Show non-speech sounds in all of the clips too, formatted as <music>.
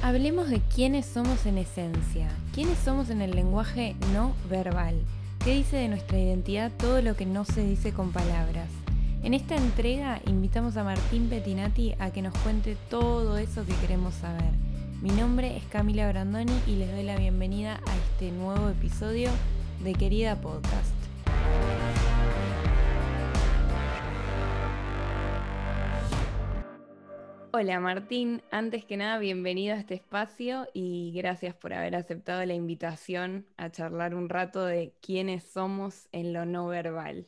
Hablemos de quiénes somos en esencia, quiénes somos en el lenguaje no verbal, qué dice de nuestra identidad todo lo que no se dice con palabras. En esta entrega invitamos a Martín Pettinati a que nos cuente todo eso que queremos saber. Mi nombre es Camila Brandoni y les doy la bienvenida a este nuevo episodio de Querida Podcast. Hola Martín, antes que nada bienvenido a este espacio y gracias por haber aceptado la invitación a charlar un rato de quiénes somos en lo no verbal.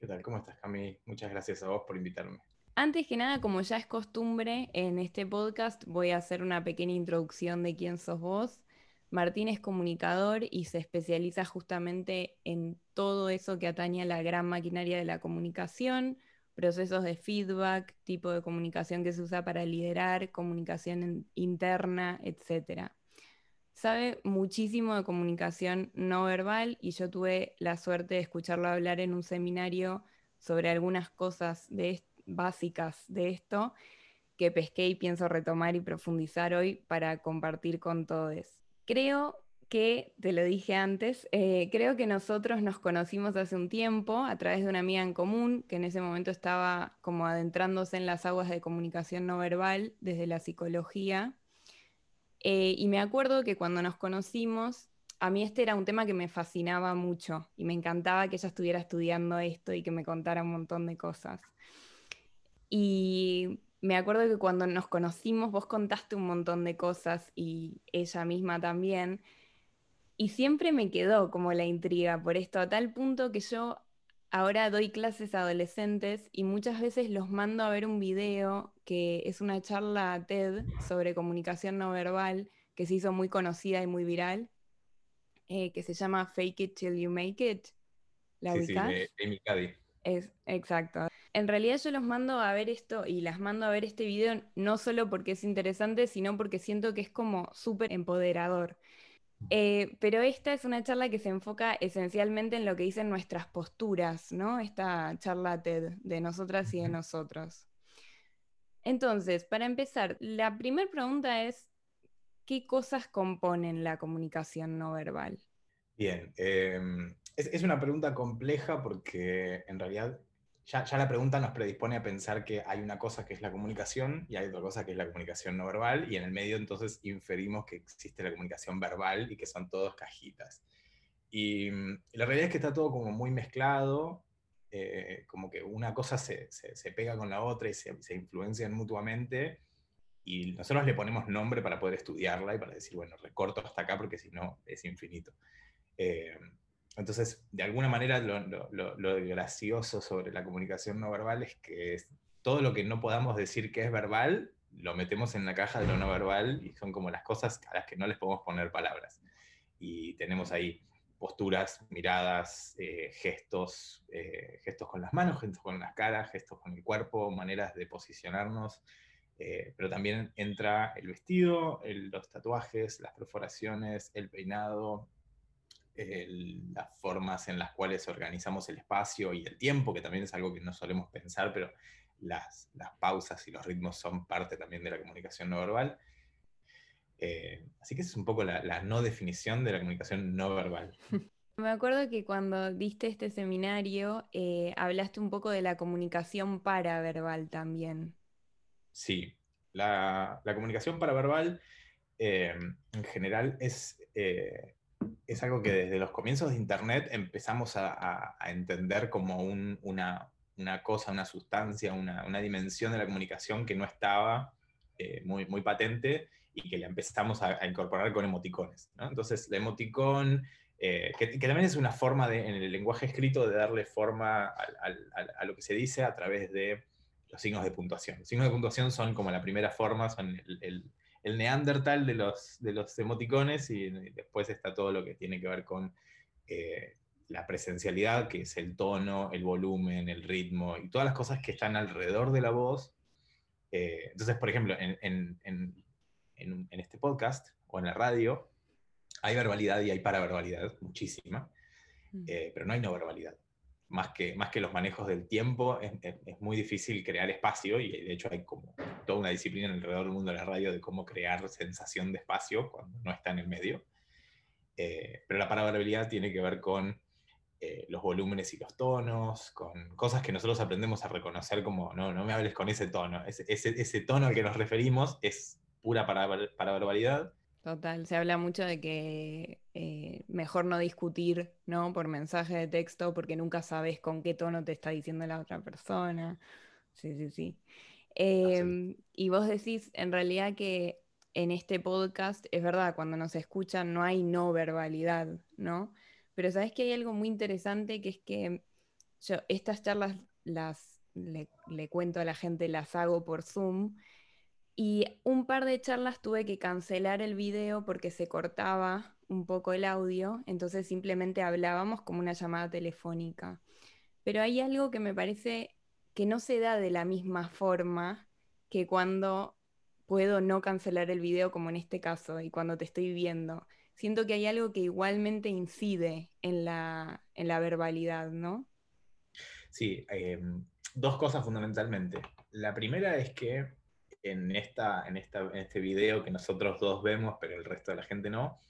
¿Qué tal? ¿Cómo estás, Cami? Muchas gracias a vos por invitarme. Antes que nada, como ya es costumbre, en este podcast voy a hacer una pequeña introducción de quién sos vos. Martín es comunicador y se especializa justamente en todo eso que atañe a la gran maquinaria de la comunicación, procesos de feedback, tipo de comunicación que se usa para liderar, comunicación interna, etc. Sabe muchísimo de comunicación no verbal y yo tuve la suerte de escucharlo hablar en un seminario sobre algunas cosas básicas de esto que pesqué y pienso retomar y profundizar hoy para compartir con todos. Creo que, te lo dije antes, eh, creo que nosotros nos conocimos hace un tiempo a través de una amiga en común que en ese momento estaba como adentrándose en las aguas de comunicación no verbal desde la psicología. Eh, y me acuerdo que cuando nos conocimos, a mí este era un tema que me fascinaba mucho y me encantaba que ella estuviera estudiando esto y que me contara un montón de cosas. Y me acuerdo que cuando nos conocimos vos contaste un montón de cosas y ella misma también. Y siempre me quedó como la intriga por esto, a tal punto que yo ahora doy clases a adolescentes y muchas veces los mando a ver un video que es una charla TED sobre comunicación no verbal que se hizo muy conocida y muy viral, eh, que se llama Fake It Till You Make It. ¿La sí, sí, de Amy Cuddy. Es, exacto. En realidad yo los mando a ver esto y las mando a ver este video no solo porque es interesante, sino porque siento que es como súper empoderador. Eh, pero esta es una charla que se enfoca esencialmente en lo que dicen nuestras posturas, ¿no? Esta charla TED de nosotras y de nosotros. Entonces, para empezar, la primera pregunta es, ¿qué cosas componen la comunicación no verbal? Bien, em, es, una pregunta compleja porque en realidad ya, la pregunta nos predispone a pensar que hay una cosa que es la comunicación y hay otra cosa que es la comunicación no verbal, y en el medio entonces inferimos que existe la comunicación verbal y que son todos cajitas. Y, mm, la realidad es que está todo como muy mezclado, eh, como que una cosa se, se, pega con la otra y se, se, influencian mutuamente, y nosotros le ponemos nombre para poder estudiarla y para decir, bueno, recorto hasta acá porque si no es infinito. Eh, entonces, de alguna manera, lo, gracioso sobre la comunicación no verbal es que todo lo que no podamos decir que es verbal, lo metemos en la caja de lo no verbal y son como las cosas a las que no les podemos poner palabras. Y tenemos ahí posturas, miradas, eh, gestos, eh, gestos con las manos, gestos con las caras, gestos con el cuerpo, maneras de posicionarnos. Eh, pero también entra el vestido, los tatuajes, las perforaciones, el peinado, las formas en las cuales organizamos el espacio y el tiempo, que también es algo que no solemos pensar, pero las, pausas y los ritmos son parte también de la comunicación no verbal. Eh, así que esa es un poco la, no definición de la comunicación no verbal. <laughs> Me acuerdo que cuando diste este seminario eh, hablaste un poco de la comunicación paraverbal también. Sí, la, comunicación paraverbal eh, en general es es algo que desde los comienzos de Internet empezamos a, entender como una, cosa, una sustancia, una, dimensión de la comunicación que no estaba eh, muy, muy patente y que la empezamos a, incorporar con emoticones. Entonces, el emoticón, eh, que, también es una forma de, en el lenguaje escrito de darle forma a, lo que se dice a través de los signos de puntuación. Los signos de puntuación son como la primera forma, son el neandertal de los, de los emoticones y, después está todo lo que tiene que ver con eh, la presencialidad, que es el tono, el volumen, el ritmo y todas las cosas que están alrededor de la voz. Eh, entonces, por ejemplo, en, este podcast o en la radio hay verbalidad y hay paraverbalidad, muchísima, mm. eh, pero no hay no verbalidad. Más que, más que los manejos del tiempo, es, es muy difícil crear espacio y de hecho hay como toda una disciplina alrededor del mundo de la radio de cómo crear sensación de espacio cuando no está en el medio. Eh, pero la parabarabilidad tiene que ver con eh, los volúmenes y los tonos, con cosas que nosotros aprendemos a reconocer como, no, no me hables con ese tono, ese, ese, tono al que nos referimos es pura parabarabilidad. Total, se habla mucho de que eh, mejor no discutir, ¿no? Por mensaje de texto, porque nunca sabes con qué tono te está diciendo la otra persona. Sí, sí, sí. Em, y vos decís, en realidad, que en este podcast, es verdad, cuando nos escuchan no hay no verbalidad, ¿no? Pero sabes que hay algo muy interesante que es que yo estas charlas las le, le cuento a la gente, las hago por Zoom. Y un par de charlas tuve que cancelar el video porque se cortaba un poco el audio, entonces simplemente hablábamos como una llamada telefónica. Pero hay algo que me parece que no se da de la misma forma que cuando puedo no cancelar el video como en este caso y cuando te estoy viendo. Siento que hay algo que igualmente incide en la, en la verbalidad, ¿no? Sí, em, dos cosas fundamentalmente. La primera es que en, esta, en, esta, en este video que nosotros dos vemos, pero el resto de la gente no,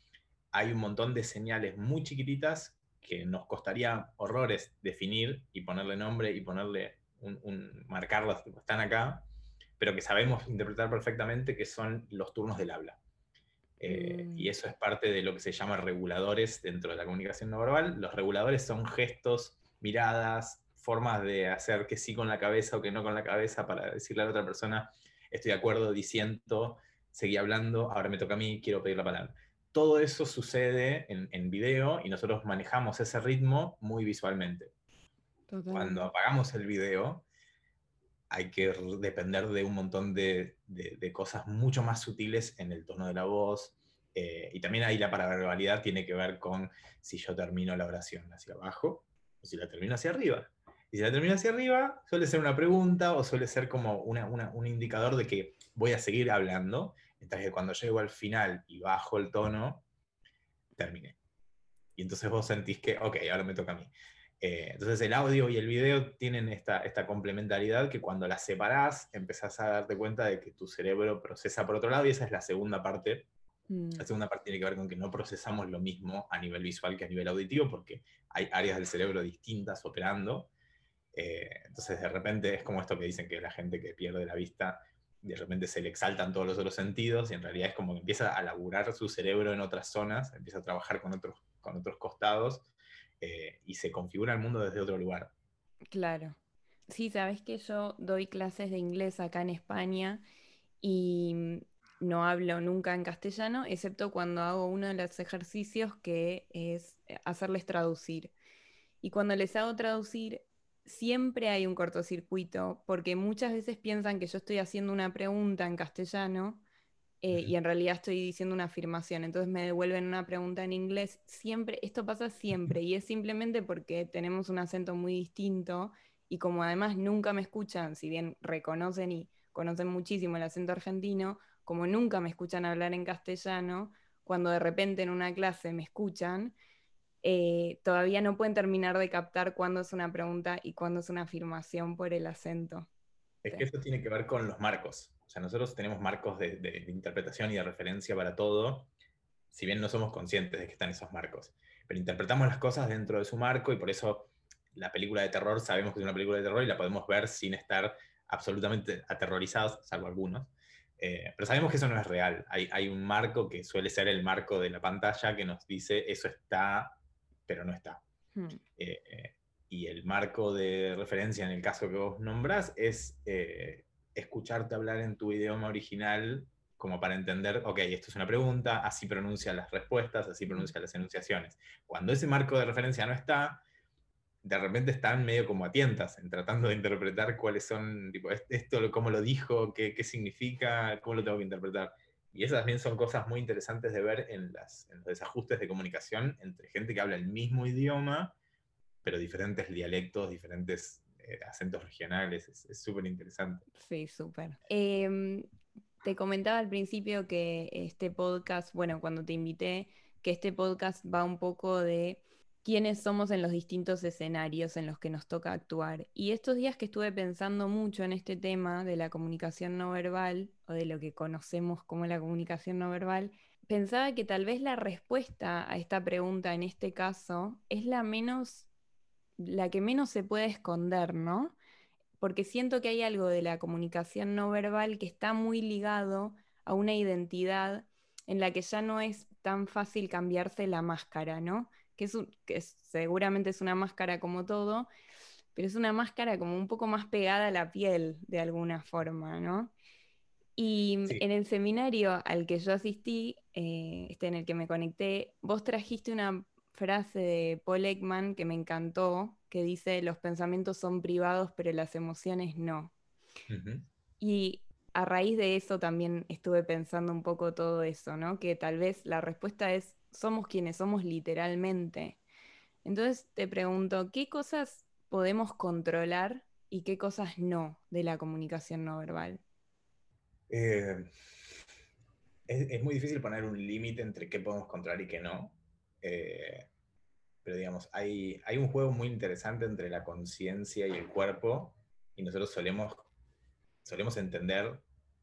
hay un montón de señales muy chiquititas que nos costaría horrores definir y ponerle nombre y ponerle un, marcarlas, están acá, pero que sabemos interpretar perfectamente que son los turnos del habla. Eh, mm. Y eso es parte de lo que se llama reguladores dentro de la comunicación no verbal. Los reguladores son gestos, miradas, formas de hacer que sí con la cabeza o que no con la cabeza para decirle a la otra persona, estoy de acuerdo, diciendo, seguí hablando, ahora me toca a mí, quiero pedir la palabra. Todo eso sucede en, en video y nosotros manejamos ese ritmo muy visualmente. Cuando apagamos el video, hay que depender de un montón de, de, cosas mucho más sutiles en el tono de la voz. Eh, y también ahí la paraverbalidad tiene que ver con si yo termino la oración hacia abajo o si la termino hacia arriba. Y si la termino hacia arriba, suele ser una pregunta o suele ser como una, una, un indicador de que voy a seguir hablando, mientras que cuando llego al final y bajo el tono, terminé. Y entonces vos sentís que, ok, ahora me toca a mí. Eh, entonces el audio y el video tienen esta, esta complementariedad que cuando las separás empezás a darte cuenta de que tu cerebro procesa por otro lado y esa es la segunda parte. Mm. La segunda parte tiene que ver con que no procesamos lo mismo a nivel visual que a nivel auditivo porque hay áreas del cerebro distintas operando. Eh, entonces de repente es como esto que dicen que la gente que pierde la vista de repente se le exaltan todos los otros sentidos y en realidad es como que empieza a laburar su cerebro en otras zonas, empieza a trabajar con otros, con otros costados eh, y se configura el mundo desde otro lugar. Claro. Sí, sabes que yo doy clases de inglés acá en España y no hablo nunca en castellano, excepto cuando hago uno de los ejercicios que es hacerles traducir. Y cuando les hago traducir, siempre hay un cortocircuito, porque muchas veces piensan que yo estoy haciendo una pregunta en castellano eh, y en realidad estoy diciendo una afirmación, entonces me devuelven una pregunta en inglés. Siempre, esto pasa siempre y es simplemente porque tenemos un acento muy distinto y como además nunca me escuchan, si bien reconocen y conocen muchísimo el acento argentino, como nunca me escuchan hablar en castellano, cuando de repente en una clase me escuchan, eh, todavía no pueden terminar de captar cuándo es una pregunta y cuándo es una afirmación por el acento. Es que eso tiene que ver con los marcos. O sea, nosotros tenemos marcos de, interpretación y de referencia para todo, si bien no somos conscientes de que están esos marcos. Pero interpretamos las cosas dentro de su marco y por eso la película de terror sabemos que es una película de terror y la podemos ver sin estar absolutamente aterrorizados, salvo algunos. Eh, pero sabemos que eso no es real. Hay, hay, un marco que suele ser el marco de la pantalla que nos dice eso está, pero no está. Hmm. Eh, eh, y el marco de referencia en el caso que vos nombrás es escucharte hablar en tu idioma original como para entender, ok, esto es una pregunta, así pronuncia las respuestas, así pronuncia las enunciaciones. Cuando ese marco de referencia no está, de repente están medio como a tientas, en tratando de interpretar cuáles son, tipo, esto, cómo lo dijo, qué, qué significa, cómo lo tengo que interpretar. Y esas también son cosas muy interesantes de ver en, las, los desajustes de comunicación entre gente que habla el mismo idioma, pero diferentes dialectos, diferentes eh, acentos regionales, es súper interesante. Sí, súper. Em, te comentaba al principio que este podcast, bueno, cuando te invité, que este podcast va un poco de quiénes somos en los distintos escenarios en los que nos toca actuar. Y estos días que estuve pensando mucho en este tema de la comunicación no verbal, o de lo que conocemos como la comunicación no verbal, pensaba que tal vez la respuesta a esta pregunta en este caso es la menos, la que menos se puede esconder, ¿no? Porque siento que hay algo de la comunicación no verbal que está muy ligado a una identidad en la que ya no es tan fácil cambiarse la máscara, ¿no? Que, seguramente es una máscara como todo, pero es una máscara como un poco más pegada a la piel de alguna forma, ¿no? Y en el seminario al que yo asistí, eh, este en el que me conecté, vos trajiste una frase de Paul Ekman que me encantó, que dice, los pensamientos son privados, pero las emociones no. Y a raíz de eso también estuve pensando un poco todo eso, ¿no? Que tal vez la respuesta es somos quienes somos literalmente. Entonces te pregunto, ¿qué cosas podemos controlar y qué cosas no de la comunicación no verbal? Eh, es, muy difícil poner un límite entre qué podemos controlar y qué no. Eh, pero digamos, hay, hay un juego muy interesante entre la conciencia y el cuerpo y nosotros solemos, solemos entender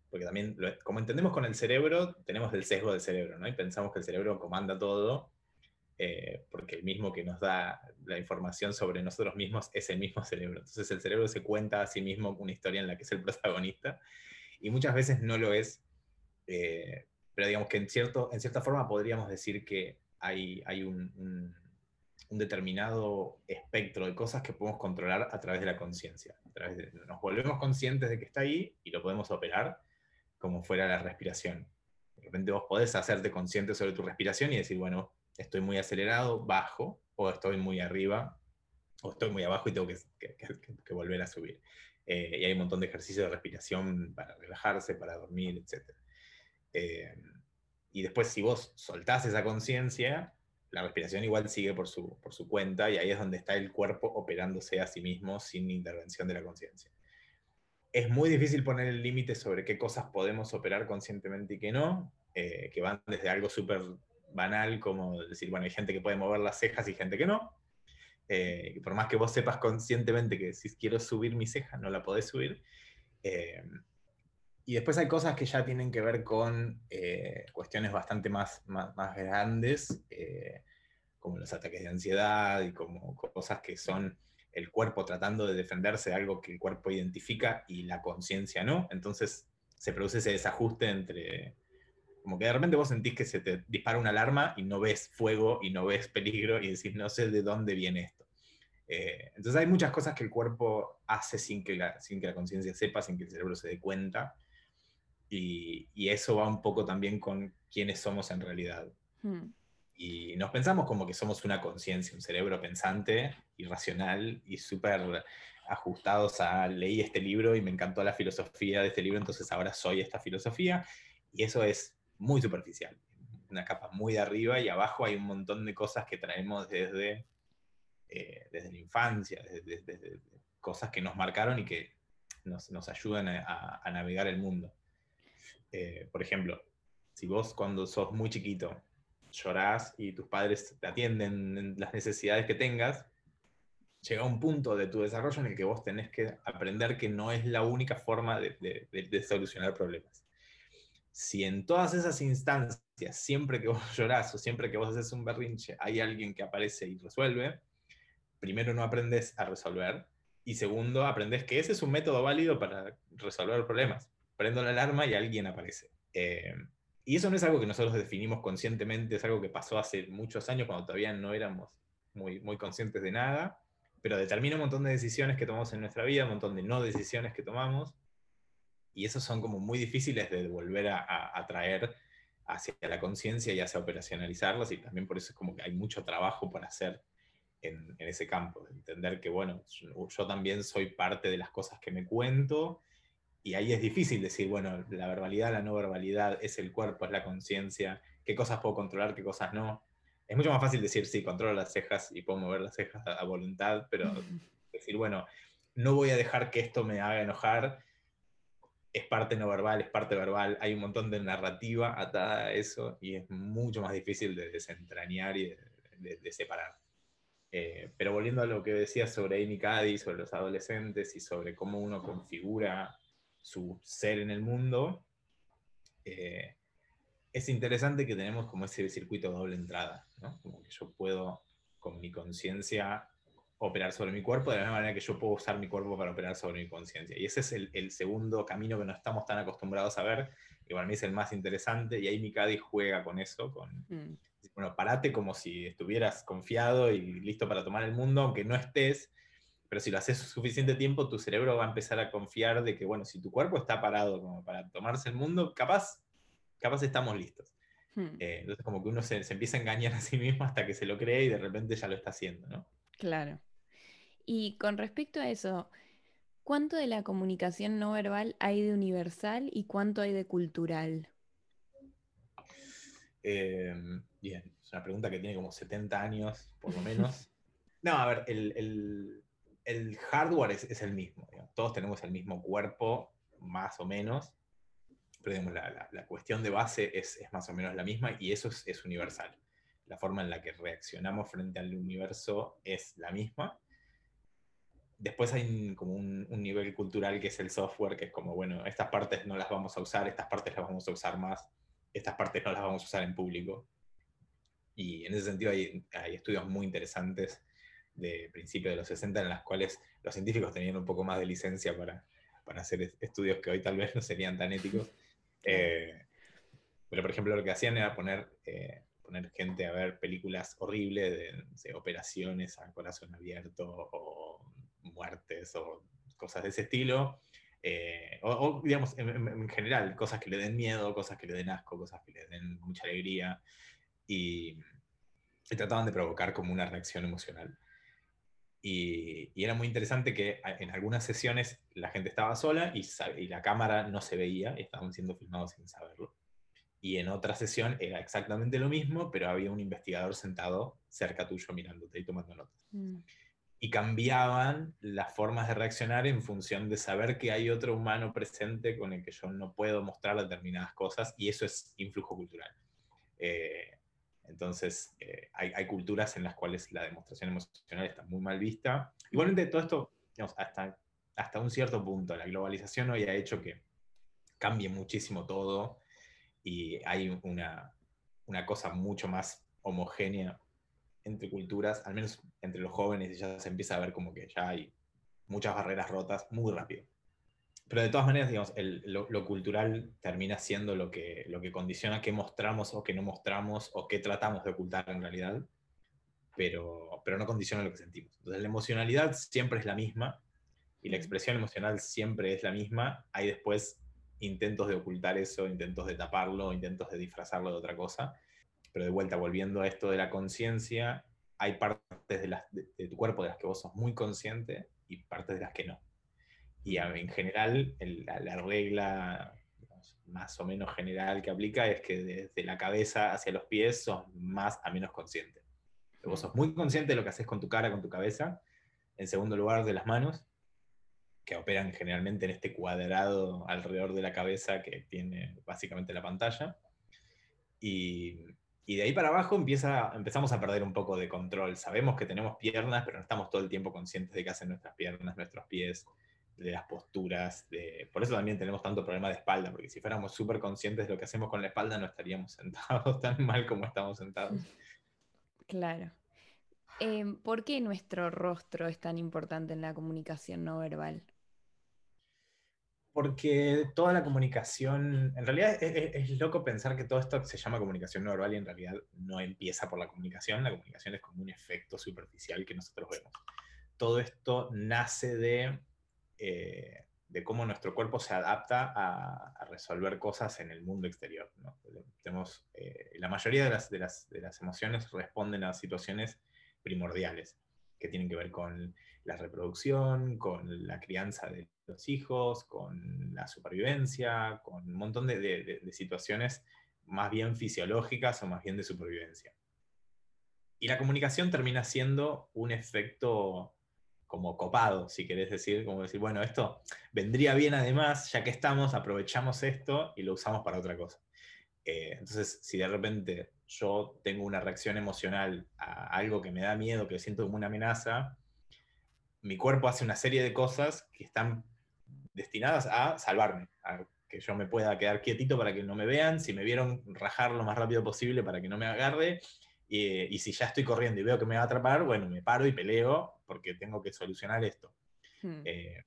porque también, como entendemos con el cerebro, tenemos el sesgo del cerebro, ¿no? Y pensamos que el cerebro comanda todo, eh, porque el mismo que nos da la información sobre nosotros mismos es el mismo cerebro. Entonces el cerebro se cuenta a sí mismo una historia en la que es el protagonista, y muchas veces no lo es, eh, pero digamos que en, cierto, en cierta forma podríamos decir que hay, hay un, un, determinado espectro de cosas que podemos controlar a través de la conciencia. Nos volvemos conscientes de que está ahí y lo podemos operar, como fuera la respiración. De repente vos podés hacerte consciente sobre tu respiración y decir, bueno, estoy muy acelerado, bajo, o estoy muy arriba, o estoy muy abajo y tengo que, volver a subir. Eh, y hay un montón de ejercicios de respiración para relajarse, para dormir, etc. Eh, y después si vos soltás esa conciencia, la respiración igual sigue por su, por su cuenta y ahí es donde está el cuerpo operándose a sí mismo sin intervención de la conciencia es muy difícil poner el límite sobre qué cosas podemos operar conscientemente y qué no, eh, que van desde algo súper banal como decir, bueno, hay gente que puede mover las cejas y gente que no. Eh, por más que vos sepas conscientemente que si quiero subir mi ceja, no la podés subir. Eh, y después hay cosas que ya tienen que ver con cuestiones bastante más, más, más grandes, como los ataques de ansiedad y como cosas que son el cuerpo tratando de defenderse de algo que el cuerpo identifica y la conciencia no. Entonces se produce ese desajuste entre, como que de repente vos sentís que se te dispara una alarma y no ves fuego y no ves peligro y decís, no sé de dónde viene esto. Eh, entonces hay muchas cosas que el cuerpo hace sin que la, la conciencia sepa, sin que el cerebro se dé cuenta. Y, eso va un poco también con quiénes somos en realidad. Hmm y nos pensamos como que somos una conciencia, un cerebro pensante y racional y súper ajustados a leí este libro y me encantó la filosofía de este libro, entonces ahora soy esta filosofía. Y eso es muy superficial, una capa muy de arriba y abajo hay un montón de cosas que traemos desde, eh, desde la infancia, desde, cosas que nos marcaron y que nos, nos ayudan a, navegar el mundo. Eh, por ejemplo, si vos cuando sos muy chiquito llorás y tus padres te atienden en las necesidades que tengas, llega un punto de tu desarrollo en el que vos tenés que aprender que no es la única forma de, solucionar problemas. Si en todas esas instancias, siempre que vos <laughs> llorás o siempre que vos haces un berrinche, hay alguien que aparece y resuelve, primero no aprendes a resolver y segundo aprendes que ese es un método válido para resolver problemas. Prendo la alarma y alguien aparece. Eh, y eso no es algo que nosotros definimos conscientemente, es algo que pasó hace muchos años cuando todavía no éramos muy, muy conscientes de nada, pero determina un montón de decisiones que tomamos en nuestra vida, un montón de no decisiones que tomamos, y esos son como muy difíciles de volver a, traer hacia la conciencia y hacia operacionalizarlas, y también por eso es como que hay mucho trabajo por hacer en, en ese campo, de entender que, bueno, yo también soy parte de las cosas que me cuento, y ahí es difícil decir, bueno, la verbalidad, la no verbalidad, es el cuerpo, es la conciencia, qué cosas puedo controlar, qué cosas no. Es mucho más fácil decir, sí, controlo las cejas y puedo mover las cejas a, voluntad, pero <laughs> decir, bueno, no voy a dejar que esto me haga enojar, es parte no verbal, es parte verbal, hay un montón de narrativa atada a eso y es mucho más difícil de desentrañar y de separar. Eh, pero volviendo a lo que decías sobre Amy Cady, sobre los adolescentes y sobre cómo uno configura su ser en el mundo, eh, es interesante que tenemos como ese circuito de doble entrada, ¿no? Como que yo puedo, con mi conciencia, operar sobre mi cuerpo de la misma manera que yo puedo usar mi cuerpo para operar sobre mi conciencia. Y ese es el, segundo camino que no estamos tan acostumbrados a ver, que para mí es el más interesante, y ahí Mikadi juega con eso, con, mm. bueno, parate como si estuvieras confiado y listo para tomar el mundo, aunque no estés, pero si lo haces <laughs> suficiente tiempo, tu cerebro va a empezar a confiar de que, bueno, si tu cuerpo está parado como para tomarse el mundo, capaz, capaz estamos listos. Hmm. Eh, entonces como que uno se, se empieza a engañar a sí mismo hasta que se lo cree y de repente ya lo está haciendo, ¿no? Claro. Y con respecto a eso, ¿cuánto de la comunicación no verbal hay de universal y cuánto hay de cultural? Em, bien, es una pregunta que tiene como 70 años, por lo menos. <laughs> no, a ver, el, hardware es, el mismo. Todos tenemos el mismo cuerpo, más o menos. Pero la, cuestión de base es, más o menos la misma y eso es universal la forma en la que reaccionamos frente al universo es la misma. Después hay como un, nivel cultural que es el software, que es como, bueno, estas partes no las vamos a usar, estas partes las vamos a usar más, estas partes no las vamos a usar en público. Y en ese sentido hay, estudios muy interesantes de principios de los 60 en las cuales los científicos tenían un poco más de licencia para, para hacer estudios que hoy tal vez no serían tan éticos. Eh, pero por ejemplo lo que hacían era poner eh, poner gente a ver películas horribles de, operaciones a corazón abierto o muertes o cosas de ese estilo. Eh, o, digamos, en, general, cosas que le den miedo, cosas que le den asco, cosas que le den mucha alegría. Y, trataban de provocar como una reacción emocional. Y, era muy interesante que en algunas sesiones la gente estaba sola y, y la cámara no se veía, estaban siendo filmados sin saberlo y en otra sesión era exactamente lo mismo, pero había un investigador sentado cerca tuyo mirándote y tomando notas. Mm. Y cambiaban las formas de reaccionar en función de saber que hay otro humano presente con el que yo no puedo mostrar determinadas cosas, y eso es influjo cultural. Eh, entonces, eh, hay, culturas en las cuales la demostración emocional está muy mal vista. Igualmente, todo esto, hasta, hasta un cierto punto, la globalización hoy ha hecho que cambie muchísimo todo y hay una, una cosa mucho más homogénea entre culturas, al menos entre los jóvenes, y ya se empieza a ver como que ya hay muchas barreras rotas muy rápido. Pero de todas maneras, digamos, lo, cultural termina siendo lo que, lo que condiciona qué mostramos o qué no mostramos o qué tratamos de ocultar en realidad, pero, pero no condiciona lo que sentimos. Entonces, la emocionalidad siempre es la misma y la expresión emocional siempre es la misma. Hay después intentos de ocultar eso, intentos de taparlo, intentos de disfrazarlo de otra cosa. Pero de vuelta, volviendo a esto de la conciencia, hay partes de, tu cuerpo de las que vos sos muy consciente y partes de las que no. Y en general, la, regla más o menos general que aplica es que desde la cabeza hacia los pies sos más a menos consciente. Vos sos muy consciente de lo que haces con tu cara, con tu cabeza. En segundo lugar, de las manos que operan generalmente en este cuadrado alrededor de la cabeza que tiene básicamente la pantalla. Y, de ahí para abajo empieza, empezamos a perder un poco de control. Sabemos que tenemos piernas, pero no estamos todo el tiempo conscientes de qué hacen nuestras piernas, nuestros pies, de las posturas. De... Por eso también tenemos tanto problema de espalda, porque si fuéramos súper conscientes de lo que hacemos con la espalda, no estaríamos <laughs> sentados tan mal como estamos sentados. Claro. Em, ¿Por qué nuestro rostro es tan importante en la comunicación no verbal? porque toda la comunicación, en realidad es, loco pensar que todo esto se llama comunicación no verbal y en realidad no empieza por la comunicación, la comunicación es como un efecto superficial que nosotros vemos. Todo esto nace de, eh, de cómo nuestro cuerpo se adapta a, resolver cosas en el mundo exterior. Tenemos, eh, la mayoría de las, de, las, de las emociones responden a situaciones primordiales que tienen que ver con la reproducción, con la crianza de los hijos, con la supervivencia, con un montón de, situaciones más bien fisiológicas o más bien de supervivencia. Y la comunicación termina siendo un efecto como copado, si querés decir, como decir, bueno, esto vendría bien además, ya que estamos, aprovechamos esto y lo usamos para otra cosa. Eh, entonces, si de repente yo tengo una reacción emocional a algo que me da miedo, que siento como una amenaza, mi cuerpo hace una serie de cosas que están destinadas a salvarme, a que yo me pueda quedar quietito para que no me vean, si me vieron rajar lo más rápido posible para que no me agarre, y, si ya estoy corriendo y veo que me va a atrapar, bueno, me paro y peleo porque tengo que solucionar esto. Hmm. Eh,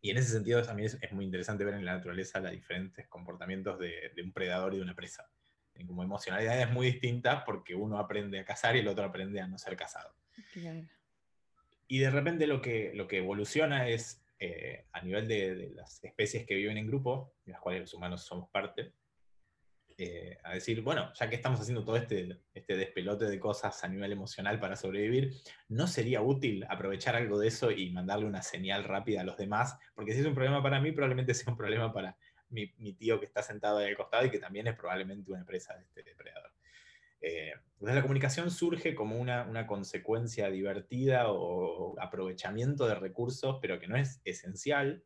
y en ese sentido también es, muy interesante ver en la naturaleza los diferentes comportamientos de, un predador y de una presa. En como emocionalidades muy distintas porque uno aprende a cazar y el otro aprende a no ser cazado. Y de repente lo que, lo que evoluciona es eh, a nivel de, las especies que viven en grupo, de las cuales los humanos somos parte, eh, a decir, bueno, ya que estamos haciendo todo este, este despelote de cosas a nivel emocional para sobrevivir, ¿no sería útil aprovechar algo de eso y mandarle una señal rápida a los demás? Porque si es un problema para mí, probablemente <laughs> sea un problema para mi, tío que está sentado ahí al costado y que también es probablemente una presa de este depredador. Eh, la comunicación surge como una, una, consecuencia divertida o aprovechamiento de recursos, pero que no es esencial,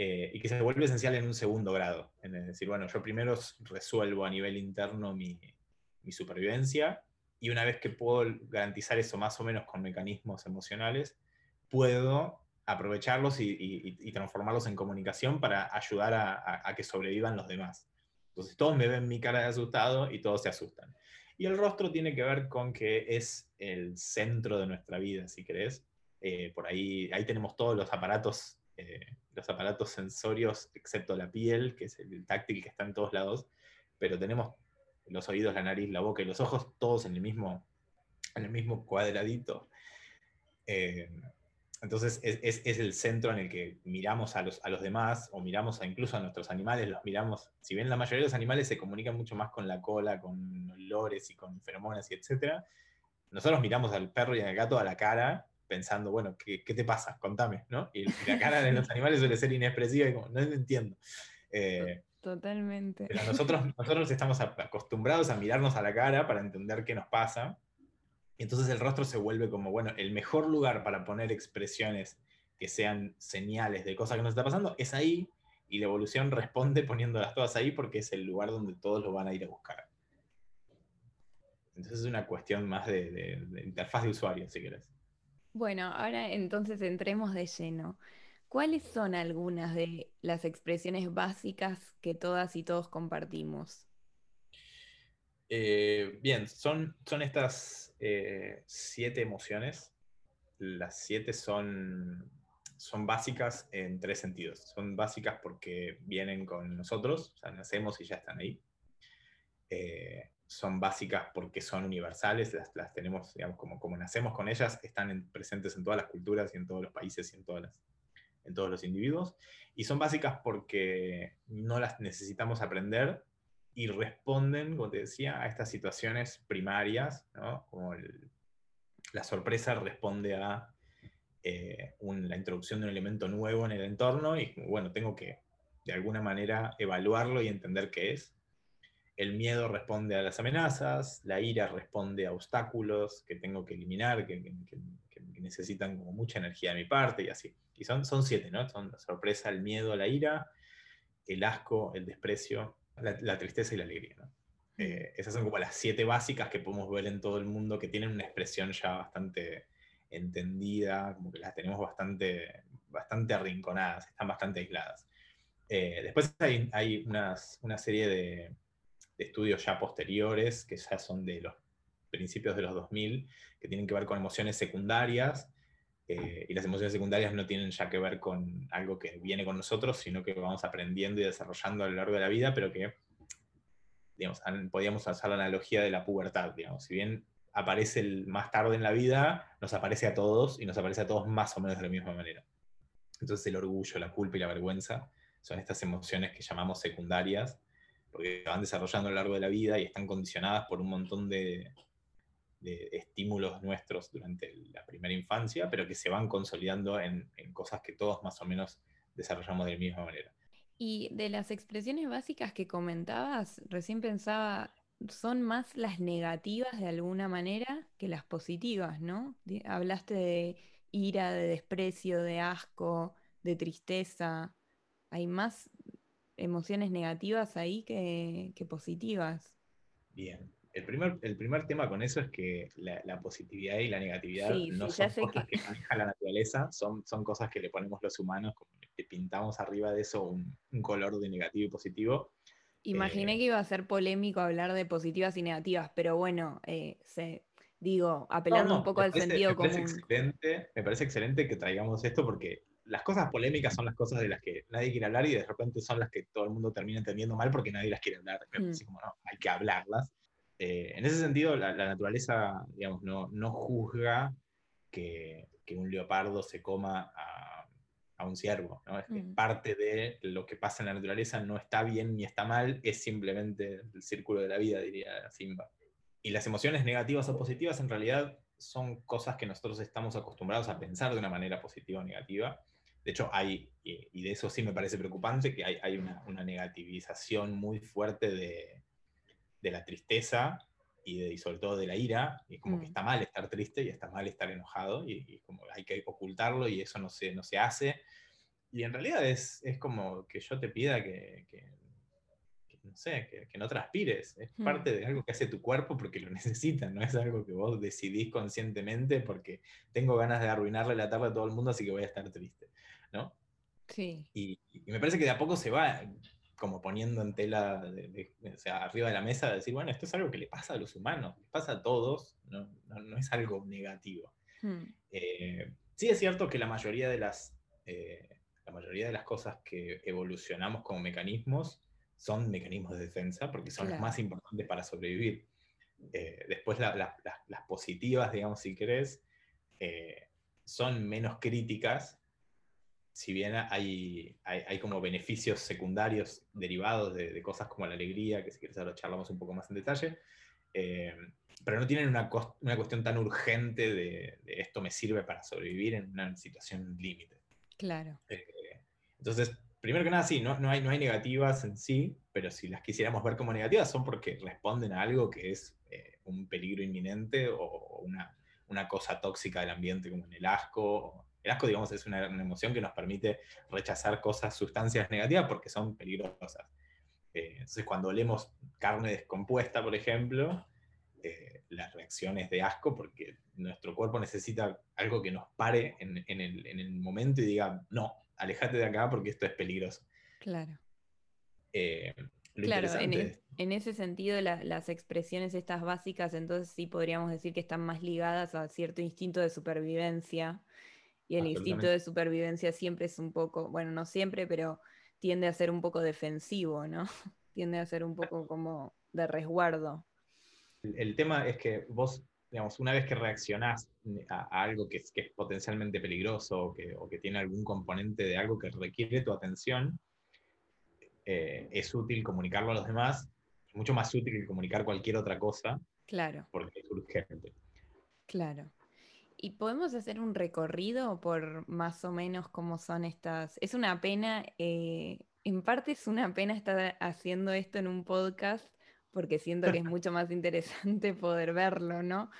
eh, y que se vuelve esencial en un segundo grado. Es decir, bueno, yo primero resuelvo a nivel interno mi, supervivencia y una vez que puedo garantizar eso más o menos con mecanismos emocionales, puedo aprovecharlos y, transformarlos en comunicación para ayudar a, a, que sobrevivan los demás. Entonces todos me ven mi cara de asustado y todos se asustan. Y el rostro tiene que ver con que es el centro de nuestra vida, si querés. Eh, por ahí, ahí tenemos todos los aparatos, eh, los aparatos sensorios, excepto la piel, que es el táctil que está en todos lados, pero tenemos los oídos, la nariz, la boca y los ojos todos en el mismo, en el mismo cuadradito. Eh, entonces es, el centro en el que miramos a los, a los demás o miramos incluso a nuestros animales, los miramos, si bien la mayoría de los animales se comunican mucho más con la cola, con olores y con feromonas y etc., nosotros miramos al perro y al gato a la cara pensando, bueno, ¿qué, qué te pasa? Contame, ¿no? Y la cara de los <laughs> animales suele ser inexpresiva y como, no entiendo. Eh, Totalmente. Pero nosotros, nosotros estamos acostumbrados a mirarnos a la cara para entender qué nos pasa y entonces el rostro se vuelve como, bueno, el mejor lugar para poner expresiones que sean señales de cosas que nos está pasando es ahí, y la evolución responde poniéndolas todas ahí porque es el lugar donde todos lo van a ir a buscar. Entonces es una cuestión más de, interfaz de usuario, si querés. Bueno, ahora entonces entremos de lleno. ¿Cuáles son algunas de las expresiones básicas que todas y todos compartimos? Eh, bien, son, son estas eh, siete emociones. Las siete son, son básicas en tres sentidos. Son básicas porque vienen con nosotros, o sea, nacemos y ya están ahí. Eh, son básicas porque son universales, las, tenemos, digamos, como, como nacemos con ellas, están presentes en todas las culturas y en todos los países y en, todas en todos los individuos. Y son básicas porque no las necesitamos aprender, y responden, como te decía, a estas situaciones primarias, ¿no? como la sorpresa responde a eh, la introducción de un elemento nuevo en el entorno y bueno, tengo que de alguna manera evaluarlo y entender qué es. El miedo responde a las amenazas, la ira responde a obstáculos que tengo que eliminar, que, necesitan como mucha energía de mi parte y así. Y son, son siete, ¿no? Son la sorpresa, el miedo, la ira, el asco, el desprecio, la, tristeza y la alegría. Mm. Eh, esas son como las siete básicas que podemos ver en todo el mundo, que tienen una expresión ya bastante entendida, como que las tenemos bastante, bastante arrinconadas, están bastante aisladas. Eh, después hay, hay unas, una serie de, estudios ya posteriores, que ya son de los principios de los 2000, que tienen que ver con emociones secundarias, eh, y las emociones secundarias no tienen ya que ver con algo que viene con nosotros, sino que vamos aprendiendo y desarrollando a lo largo de la vida, pero que, digamos, podríamos usar la analogía de la pubertad, digamos, si bien aparece más tarde en la vida, nos aparece a todos y nos aparece a todos más o menos de la misma manera. Entonces el orgullo, la culpa y la vergüenza son estas emociones que llamamos secundarias, porque van desarrollando a lo largo de la vida y están condicionadas por un montón de, de estímulos nuestros durante la primera infancia, pero que se van consolidando en, cosas que todos más o menos desarrollamos de la misma manera. Y de las expresiones básicas que comentabas, recién pensaba, son más las negativas de alguna manera que las positivas, ¿no? Hablaste de ira, de desprecio, de asco, de tristeza. Hay más emociones negativas ahí que, positivas. Bien. El primer, el primer tema con eso es que la, positividad y la negatividad no son cosas que... maneja la naturaleza, son, son cosas que le ponemos los humanos, que pintamos arriba de eso un, color de negativo y positivo. Imaginé eh, que iba a ser polémico hablar de positivas y negativas, pero bueno, eh, se, digo, apelando un poco al sentido común. me parece excelente que traigamos esto porque las cosas polémicas son las cosas de las que nadie quiere hablar y de repente son las que todo el mundo termina entendiendo mal porque nadie las quiere hablar. Mm. como, no, hay que hablarlas. Eh, en ese sentido, la, naturaleza, digamos, no, no juzga que, que, un leopardo se coma a, a un ciervo. ¿no? Es mm. parte de lo que pasa en la naturaleza, no está bien ni está mal, es simplemente el círculo de la vida, diría Simba. Y las emociones negativas o positivas en realidad son cosas que nosotros estamos acostumbrados a pensar de una manera positiva o negativa. De hecho, hay, y de eso sí me parece preocupante, que hay, una, negativización muy fuerte de, la tristeza y, de, sobre todo de la ira. Y es como que mm. está mal estar triste y está mal estar enojado y, como hay que ocultarlo y eso no se, no se hace. Y en realidad es, es como que yo te pida que, no sé, que, no transpires. Es mm. parte de algo que hace tu cuerpo porque lo <laughs> necesita, no es algo que vos decidís conscientemente porque tengo ganas de arruinarle la tarde a todo el mundo, así que voy a estar triste, ¿no? Sí. Y, me parece que de a poco se va como poniendo en tela, o sea, arriba de la mesa, de decir, bueno, esto es algo que le pasa a los humanos, le pasa a todos, no, no, es algo negativo. Mm. Eh, sí es cierto que la mayoría de las... Eh, la mayoría de las cosas que evolucionamos como mecanismos son mecanismos de defensa porque son los más importantes para sobrevivir. Eh, después las positivas, digamos, si querés, son menos críticas, si bien hay, hay, como beneficios secundarios derivados de, cosas como la alegría, que si quieres ahora charlamos un poco más en detalle, eh, pero no tienen una, una, cuestión tan urgente de, esto me sirve para sobrevivir en una situación límite. Claro. entonces, primero que nada, sí, no, no, hay, no hay negativas en sí, pero si las quisiéramos ver como negativas son porque responden a algo que es eh, un peligro inminente o una, una, cosa tóxica del ambiente, como en el asco. El asco, digamos, es una, emoción que nos permite rechazar cosas, sustancias negativas porque son peligrosas. Eh, entonces, cuando olemos carne descompuesta, por ejemplo, eh, las reacciones de asco porque nuestro cuerpo necesita algo que nos pare en, en, el, en el momento y diga, no, alejate de acá porque esto es peligroso. Claro. Eh, claro, e, en, ese sentido las expresiones estas básicas entonces sí podríamos decir que están más ligadas a cierto instinto de supervivencia y el instinto de supervivencia siempre es un poco, bueno, no siempre, pero tiende a ser un poco defensivo, ¿no? <laughs> tiende a ser un poco como de resguardo. El, tema es que vos digamos, una vez que reaccionás a, algo que es, que es, potencialmente peligroso o que, o que, tiene algún componente de algo que requiere tu atención, eh, es útil comunicarlo a los demás, es mucho más útil que comunicar cualquier otra cosa. Claro. Porque es urgente. Claro. ¿Y podemos hacer un recorrido por más o menos cómo son estas? Es una pena, eh, en parte es una pena estar haciendo esto en un podcast, porque siento que es mucho más interesante <laughs> poder verlo, ¿no?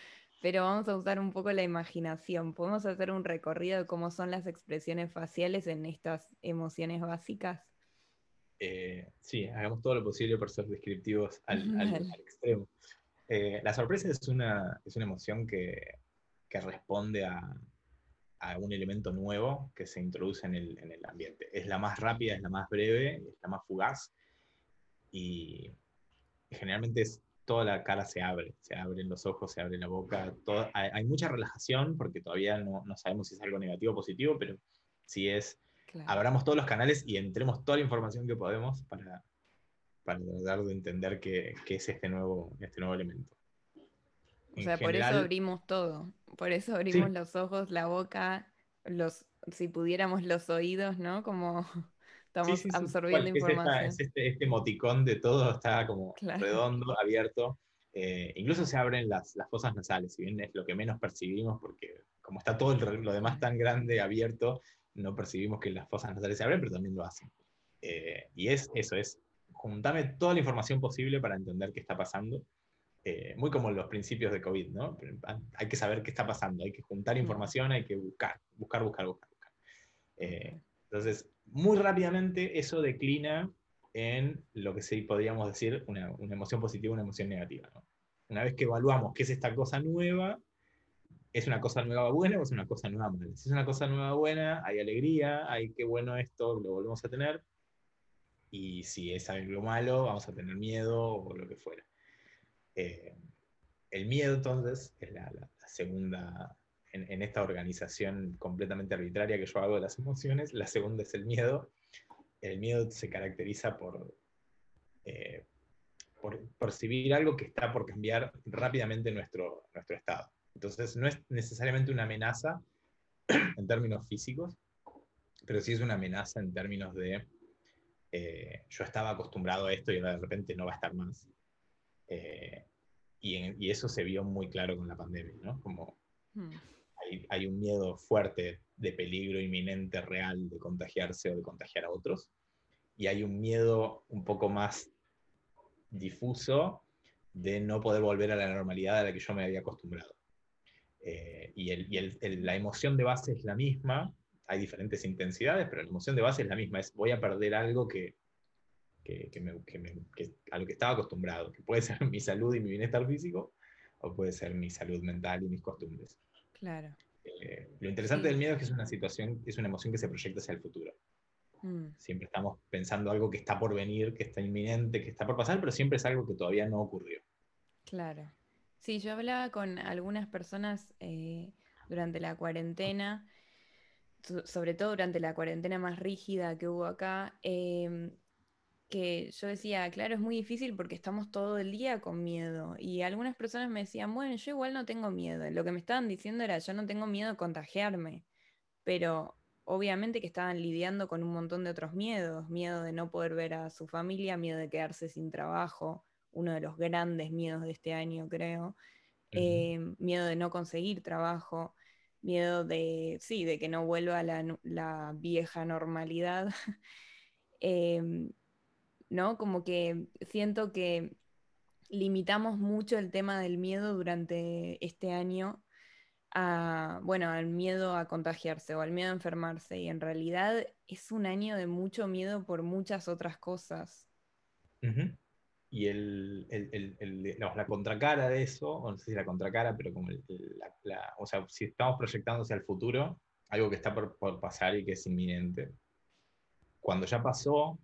Pero vamos a usar un poco la imaginación. ¿Podemos hacer un recorrido de cómo son las expresiones faciales en estas emociones básicas? Eh, sí, hagamos todo lo posible por ser descriptivos al, <laughs> extremo. Eh, la sorpresa es una, es una emoción que, que responde a, a, un elemento nuevo que se introduce en el, en el, ambiente. Es la más rápida, es la más breve, es la más fugaz y generalmente es, toda la cara se abre, se abren los ojos, se abre la boca, hay, hay, mucha relajación porque todavía no, no sabemos si es algo negativo o positivo, pero si es abramos todos los canales y entremos toda la información que podemos para, para tratar de entender qué, qué es este nuevo, este nuevo elemento. O sea, por eso abrimos todo, por eso abrimos los ojos, la boca, los, si pudiéramos los oídos, ¿no? Como <laughs> estamos absorbiendo información. Es, este, este, emoticón de todo está como redondo, abierto. Eh, incluso se abren las, las, fosas nasales, si bien es lo que menos percibimos, porque como está todo lo demás tan grande, abierto, no percibimos que las fosas nasales se abren, pero también lo hacen. Eh, y es eso, es juntame toda la información posible para entender qué está pasando. Eh, muy como los principios de COVID, ¿no? Hay que saber qué está pasando, hay que juntar mm. información, hay que buscar, buscar, buscar, buscar. buscar. Eh, entonces, muy rápidamente eso declina en lo que sí podríamos decir una, emoción positiva una emoción negativa. Una vez que evaluamos qué es esta cosa nueva, ¿es una cosa nueva buena o es una cosa nueva mala? Si es una cosa nueva buena, hay alegría, hay qué bueno esto, lo volvemos a tener. Y si es algo malo, vamos a tener miedo o lo que fuera. Eh, el miedo, entonces, es la, segunda, en, esta organización completamente arbitraria que yo hago de las emociones, la segunda es el miedo, el miedo se caracteriza por, eh, por percibir algo que está por cambiar rápidamente nuestro, nuestro estado. Entonces, no es necesariamente una amenaza en términos físicos, pero sí es una amenaza en términos de eh, yo estaba acostumbrado a esto y ahora de repente no va a estar más. Eh, y, eso se vio muy claro con la pandemia, ¿no? Como hmm. hay, hay, un miedo fuerte de peligro inminente real de contagiarse o de contagiar a otros. Y hay un miedo un poco más difuso de no poder volver a la normalidad a la que yo me había acostumbrado. Eh, y, el, y el, la emoción de base es la misma, hay diferentes intensidades, pero la emoción de base es la misma, es voy a perder algo que, que, que, me, que, a lo que estaba acostumbrado, que puede <laughs> ser mi salud y mi bienestar físico, o puede ser mi salud mental y mis costumbres. Claro. Eh, lo interesante del miedo es que es una situación, es una emoción que se proyecta hacia el futuro. Mm. Siempre estamos pensando algo que está por venir, que está inminente, que está por pasar, pero siempre es algo que todavía no ocurrió. Claro. Sí, yo hablaba con algunas personas eh, durante la cuarentena, sobre todo durante la cuarentena más rígida que hubo acá, em, que yo decía, claro, es muy difícil porque estamos todo el día con miedo. Y algunas personas me decían, bueno, yo igual no tengo miedo. Lo que me estaban diciendo era, yo no tengo miedo de contagiarme. Pero obviamente que estaban lidiando con un montón de otros miedos. Miedo de no poder ver a su familia, miedo de quedarse sin trabajo, uno de los grandes miedos de este año, creo. Eh, miedo de no conseguir trabajo. Miedo de, sí, de que no vuelva la, la vieja normalidad. <laughs> eh, ¿no? Como que siento que limitamos mucho el tema del miedo durante este año a, bueno, al miedo a contagiarse o al miedo a enfermarse. Y en realidad es un año de mucho miedo por muchas otras cosas. Y el, la contracara de eso, no sé si la contracara, pero como la, o sea, si estamos proyectando hacia el futuro, algo que está por pasar y que es inminente. Cuando ya pasó,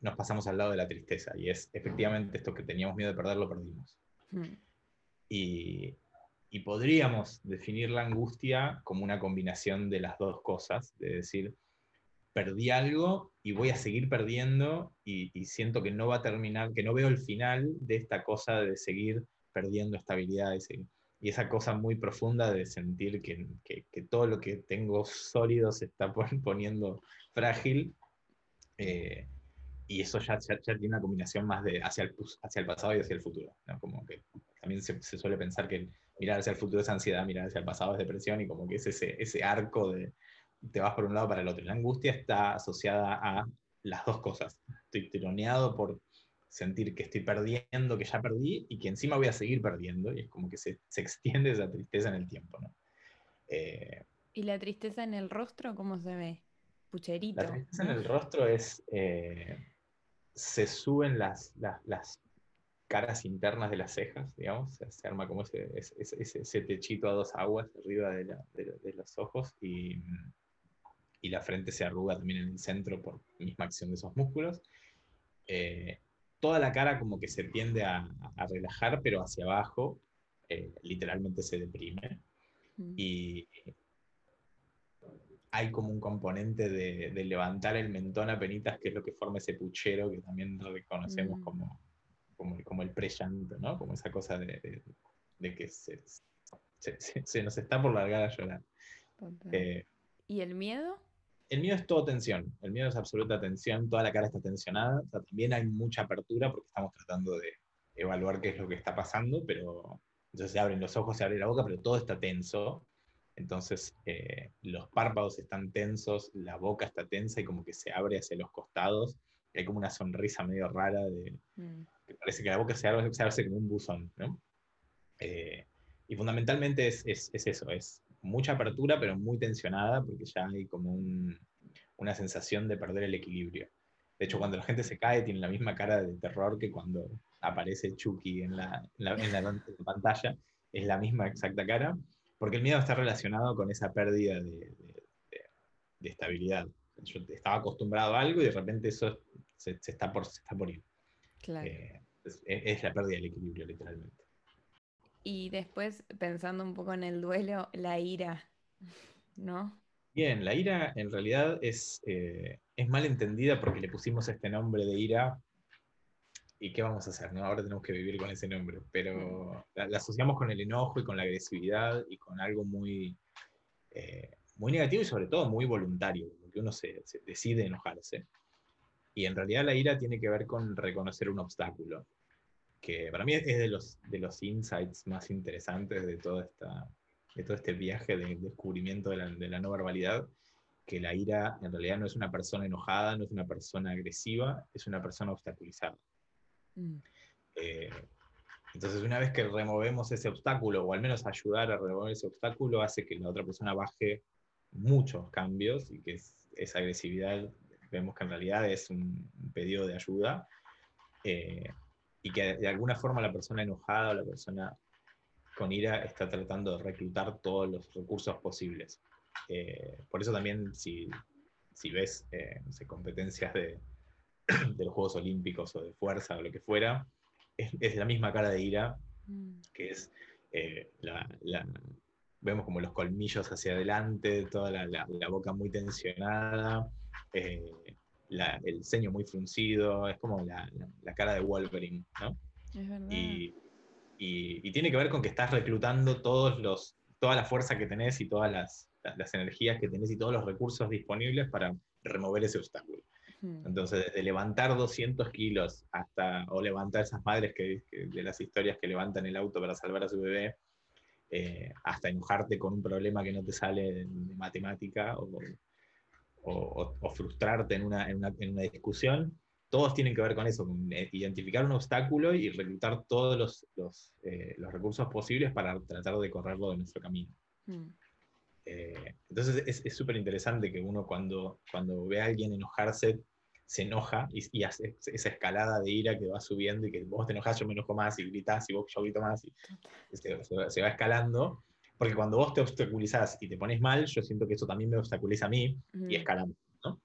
nos pasamos al lado de la tristeza. Y es efectivamente esto que teníamos miedo de perder, lo perdimos. Hmm. Y, y, podríamos definir la angustia como una combinación de las dos cosas, de decir, perdí algo y voy a seguir perdiendo y, siento que no va a terminar, que no veo el final de esta cosa de seguir perdiendo estabilidad y, y esa cosa muy profunda de sentir que, que, que, todo lo que tengo sólido se está <laughs> poniendo frágil. Eh, y eso ya, ya, tiene una combinación más de hacia el, hacia el pasado y hacia el futuro. Como que también se, se, suele pensar que mirar hacia el futuro es ansiedad, mirar hacia el pasado es depresión, y como que es ese, ese arco de te vas por un lado para el otro. La angustia está asociada a las dos cosas. Estoy tironeado por sentir que estoy perdiendo, que ya perdí, y que encima voy a seguir perdiendo, y es como que se, se extiende esa tristeza en el tiempo. ¿no? Eh, ¿Y la tristeza en el rostro cómo se ve? Pucherito. La tristeza en el rostro es... Eh, se suben las, las, caras internas de las cejas, digamos, se, arma como ese, ese, techito a dos aguas arriba de, de, los ojos y, y, la frente se arruga también en el centro por misma acción de esos músculos. Eh, toda la cara como que se tiende a, a relajar, pero hacia abajo eh, literalmente se deprime. Mm. Y, hay como un componente de, levantar el mentón a penitas, que es lo que forma ese puchero que también reconocemos mm. como, como, el pre-llanto, ¿no? Como esa cosa de, que se, se, nos está por largar a llorar. Eh, ¿Y el miedo? El miedo es todo tensión, el miedo es absoluta tensión, toda la cara está tensionada, también hay mucha apertura porque estamos tratando de evaluar qué es lo que está pasando, pero entonces se abren los ojos, se abre la boca, pero todo está tenso, entonces eh, los párpados están tensos, la boca está tensa y como que se abre hacia los costados. hay como una sonrisa medio rara de... Mm. parece que la boca se abre, se como un buzón. Eh, y fundamentalmente es, eso, es mucha apertura pero muy tensionada porque ya hay como una sensación de perder el equilibrio. De hecho, cuando la gente se cae, tiene la misma cara de terror que cuando aparece Chucky en la, en la, <laughs> pantalla. Es la misma exacta cara, porque el miedo está relacionado con esa pérdida de, estabilidad. Yo estaba acostumbrado a algo y de repente eso se, está, por, se está por ir. Eh, es, la pérdida del equilibrio, literalmente. Y después, pensando un poco en el duelo, la ira, ¿no? Bien, la ira en realidad es, eh, es mal entendida porque le pusimos este nombre de ira. ¿Y qué vamos a hacer? No? Ahora tenemos que vivir con ese nombre. Pero la, asociamos con el enojo y con la agresividad y con algo muy, eh, muy negativo y sobre todo muy voluntario, que uno se, decide enojarse. Y en realidad la ira tiene que ver con reconocer un obstáculo, que para mí es de los, de los insights más interesantes de, toda esta, de todo este viaje de descubrimiento de la, de la no verbalidad, que la ira en realidad no es una persona enojada, no es una persona agresiva, es una persona obstaculizada. Mm. Eh, entonces, una vez que removemos ese obstáculo, o al menos ayudar a remover ese obstáculo, hace que la otra persona baje muchos cambios y que esa agresividad vemos que en realidad es un pedido de ayuda eh, y que de alguna forma la persona enojada o la persona con ira está tratando de reclutar todos los recursos posibles. Eh, por eso también si, ves competencias de, <clears throat> de, los Juegos Olímpicos o de fuerza o lo que fuera, es, es la misma cara de ira, mm. que es la, vemos como los colmillos hacia adelante, toda la, la, boca muy tensionada, eh, el ceño muy fruncido, es como la, cara de Wolverine, ¿no? Es verdad. Y, y, tiene que ver con que estás reclutando todos los, toda la fuerza que tenés y todas las, las energías que tenés y todos los recursos disponibles para remover ese obstáculo. Entonces, desde levantar 200 kilos hasta, o levantar esas madres que, de las historias que levantan el auto para salvar a su bebé, eh, hasta enojarte con un problema que no te sale de, matemática o, o, frustrarte en una, en, una, en una, discusión, todos tienen que ver con eso, con eh, identificar un obstáculo y reclutar todos los, los, eh, los recursos posibles para tratar de correrlo de nuestro camino. Mm. Entonces es súper interesante que uno cuando, cuando ve a alguien enojarse se enoja y, hace esa escalada de ira que va subiendo y que vos te enojas, yo me enojo más y gritas y vos yo grito más y se, va escalando. Porque cuando vos te obstaculizás y te pones mal, yo siento que eso también me obstaculiza a mí y escalamos. ¿no?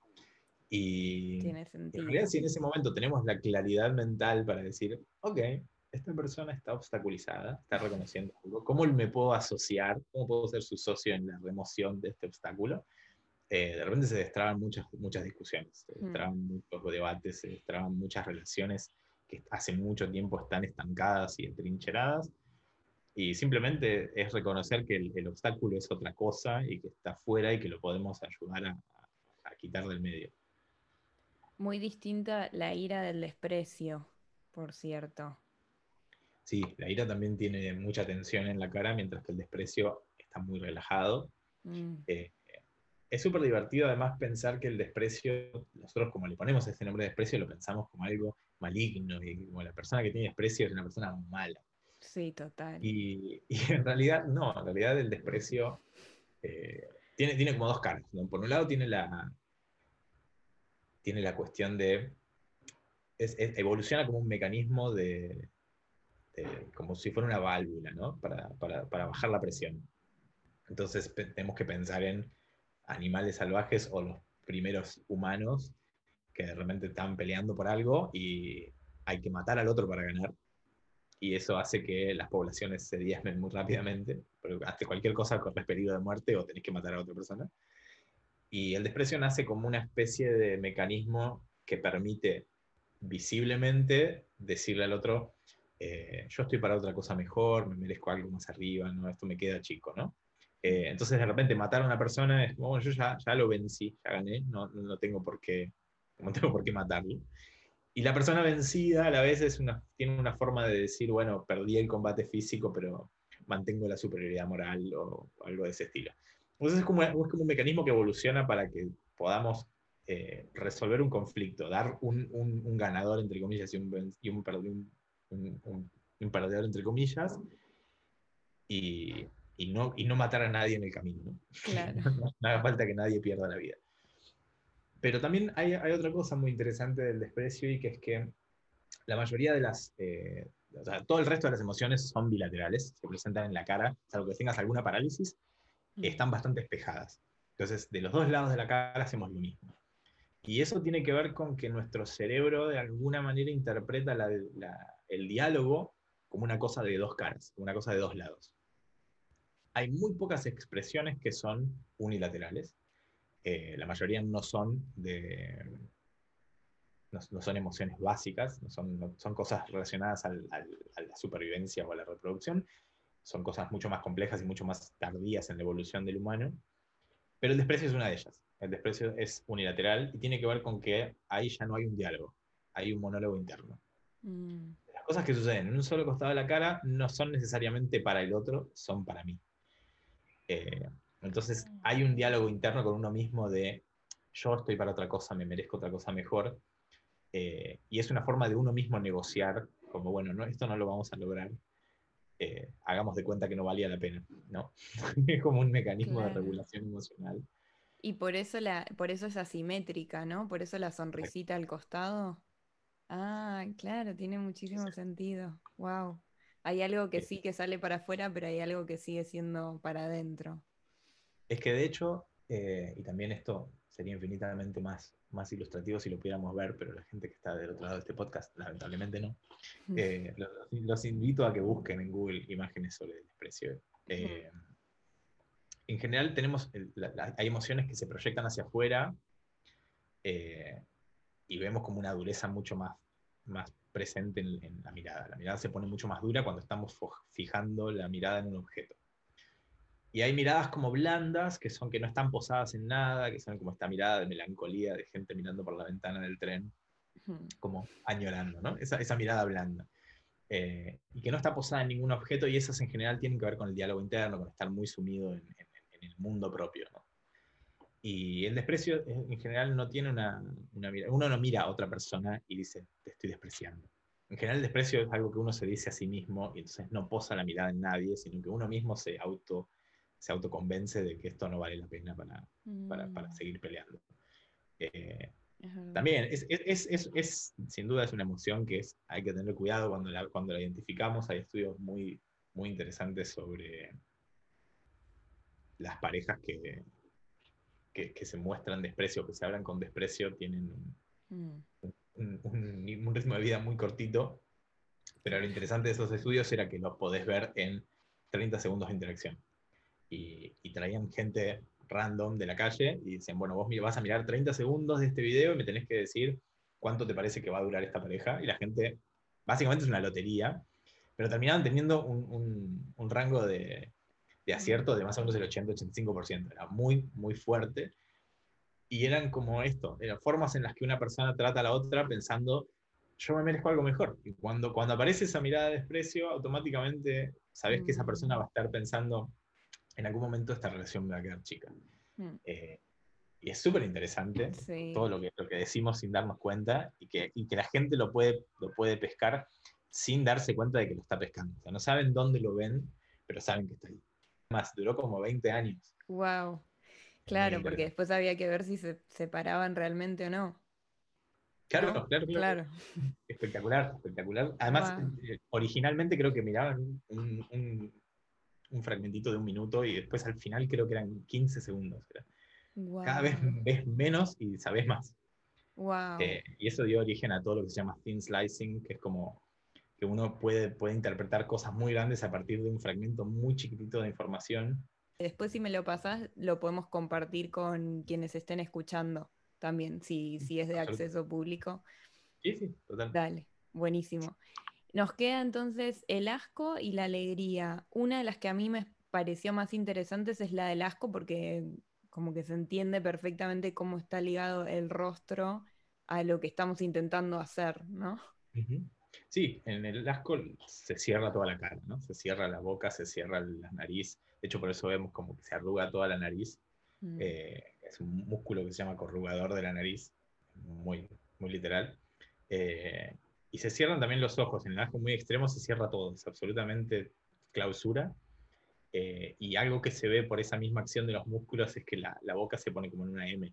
Y Tiene en realidad, si en ese momento tenemos la claridad mental para decir, ok, esta persona está obstaculizada, está reconociendo algo, ¿cómo me puedo asociar? ¿Cómo puedo ser su socio en la remoción de este obstáculo? Eh, de repente se destraban muchas, muchas discusiones, se mm. destraban muchos debates, se destraban muchas relaciones que hace mucho tiempo están estancadas y entrincheradas. Y simplemente es reconocer que el, obstáculo es otra cosa y que está fuera y que lo podemos ayudar a, a quitar del medio. Muy distinta la ira del desprecio, por cierto. Sí, la ira también tiene mucha tensión en la cara, mientras que el desprecio está muy relajado. Mm. Eh, es súper divertido además pensar que el desprecio, nosotros como le ponemos este nombre de desprecio, lo pensamos como algo maligno y como la persona que tiene desprecio es una persona mala. Sí, total. Y, en realidad no, en realidad el desprecio eh, tiene, tiene como dos caras. Por un lado tiene la, tiene la cuestión de, evoluciona como un mecanismo de, como si fuera una válvula, ¿no? Para, para bajar la presión. Entonces tenemos que pensar en animales salvajes o los primeros humanos que de repente están peleando por algo y hay que matar al otro para ganar. Y eso hace que las poblaciones se diezmen muy rápidamente, porque hace cualquier cosa corres peligro de muerte o tenés que matar a otra persona. Y el desprecio nace como una especie de mecanismo que permite visiblemente decirle al otro, eh, yo estoy para otra cosa mejor, me merezco algo más arriba, ¿no? esto me queda chico, ¿no? Eh, entonces de repente matar a una persona es bueno, yo ya, ya lo vencí, ya gané, no, no, tengo por qué, no tengo por qué matarlo. Y la persona vencida a la vez es una, tiene una forma de decir, bueno, perdí el combate físico, pero mantengo la superioridad moral o, algo de ese estilo. Entonces es como, es como un mecanismo que evoluciona para que podamos eh, resolver un conflicto, dar un, un, ganador, entre comillas, y un, y un, un, un perdedor, entre comillas, y, y no, y no matar a nadie en el camino. ¿no? Claro. <laughs> no, haga falta que nadie pierda la vida. Pero también hay, hay, otra cosa muy interesante del desprecio y que es que la mayoría de las, eh, o sea, todo el resto de las emociones son bilaterales, se presentan en la cara, salvo que tengas alguna parálisis, mm. están bastante espejadas. Entonces, de los dos lados de la cara hacemos lo mismo. Y eso tiene que ver con que nuestro cerebro de alguna manera interpreta el diálogo como una cosa de dos caras, una cosa de dos lados. Hay muy pocas expresiones que son unilaterales. Eh, la mayoría no son de, no, son emociones básicas, no son, son cosas relacionadas a la supervivencia o a la reproducción, son cosas mucho más complejas y mucho más tardías en la evolución del humano, pero el desprecio es una de ellas. El desprecio es unilateral y tiene que ver con que ahí ya no hay un diálogo, hay un monólogo interno. Mm. Cosas que suceden en un solo costado de la cara no son necesariamente para el otro, son para mí. Eh, entonces hay un diálogo interno con uno mismo de yo estoy para otra cosa, me merezco otra cosa mejor, eh, y es una forma de uno mismo negociar, como, bueno, no, esto no lo vamos a lograr, eh, hagamos de cuenta que no valía la pena, ¿no? <laughs> es como un mecanismo de regulación emocional. Y por eso, la, por eso es asimétrica, ¿no? Por eso la sonrisita al costado. Ah, claro, tiene muchísimo sentido. Wow. Hay algo que sí que sale para afuera, pero hay algo que sigue siendo para adentro. Es que de hecho, eh, y también esto sería infinitamente más, más ilustrativo si lo pudiéramos ver, pero la gente que está del otro lado de este podcast, lamentablemente no. Eh, los, invito a que busquen en Google imágenes sobre el desprecio. Eh, en general tenemos, hay emociones que se proyectan hacia afuera eh, y vemos como una dureza mucho más, más presente en la mirada. La mirada se pone mucho más dura cuando estamos fijando la mirada en un objeto. Y hay miradas como blandas, que son que no están posadas en nada, que son como esta mirada de melancolía de gente mirando por la ventana del tren, como añorando, ¿no? Esa, esa mirada blanda. Eh, y que no está posada en ningún objeto, y esas en general tienen que ver con el diálogo interno, con estar muy sumido en, el mundo propio, ¿no? Y el desprecio eh, en general no tiene una, una. Uno no mira a otra persona y dice, te estoy despreciando. En general, el desprecio es algo que uno se dice a sí mismo y entonces no posa la mirada en nadie, sino que uno mismo se auto se autoconvence de que esto no vale la pena para, para, para mm. seguir peleando. Eh, también, es, es, es, es, sin duda es una emoción que es, hay que tener cuidado cuando la, cuando la identificamos. Hay estudios muy, muy interesantes sobre las parejas que, que, que se muestran desprecio, que se hablan con desprecio, tienen un, mm. un, un, ritmo de vida muy cortito, pero lo interesante de esos estudios era que los podés ver en 30 segundos de interacción y, traían gente random de la calle y decían, bueno, vos vas a mirar 30 segundos de este video y me tenés que decir cuánto te parece que va a durar esta pareja. Y la gente, básicamente es una lotería, pero terminaban teniendo un, rango de, de, acierto de más o menos el 80-85%. Era muy, muy fuerte. Y eran como esto, eran formas en las que una persona trata a la otra pensando, yo me merezco algo mejor. Y cuando, cuando aparece esa mirada de desprecio, automáticamente sabes que esa persona va a estar pensando, en algún momento esta relación me va a quedar chica. Mm. Eh, y es súper interesante todo lo que, lo que decimos sin darnos cuenta y que, y que, la gente lo puede, lo puede pescar sin darse cuenta de que lo está pescando. O sea, no saben dónde lo ven, pero saben que está ahí. Más, duró como 20 años. Wow. Claro, porque después había que ver si se separaban realmente o no. Claro, claro, claro, Espectacular, espectacular. Además, eh, originalmente creo que miraban un, un fragmentito de un minuto y después al final creo que eran 15 segundos. Cada vez ves menos y sabes más. Eh, y eso dio origen a todo lo que se llama thin slicing, que es como que uno puede, puede interpretar cosas muy grandes a partir de un fragmento muy chiquitito de información. Después si me lo pasas, lo podemos compartir con quienes estén escuchando también, si, si es de acceso público. Sí, sí, total. Dale, buenísimo. Nos queda entonces el asco y la alegría. Una de las que a mí me pareció más interesantes es la del asco porque como que se entiende perfectamente cómo está ligado el rostro a lo que estamos intentando hacer, ¿no? Sí, en el asco se cierra toda la cara, ¿no? Se cierra la boca, se cierra la nariz. De hecho, por eso vemos como que se arruga toda la nariz. Mm. Eh, es un músculo que se llama corrugador de la nariz, muy, muy literal. Eh, y se cierran también los ojos. En el asco muy extremo se cierra todo, es absolutamente clausura. Eh, y algo que se ve por esa misma acción de los músculos es que la, boca se pone como en una M.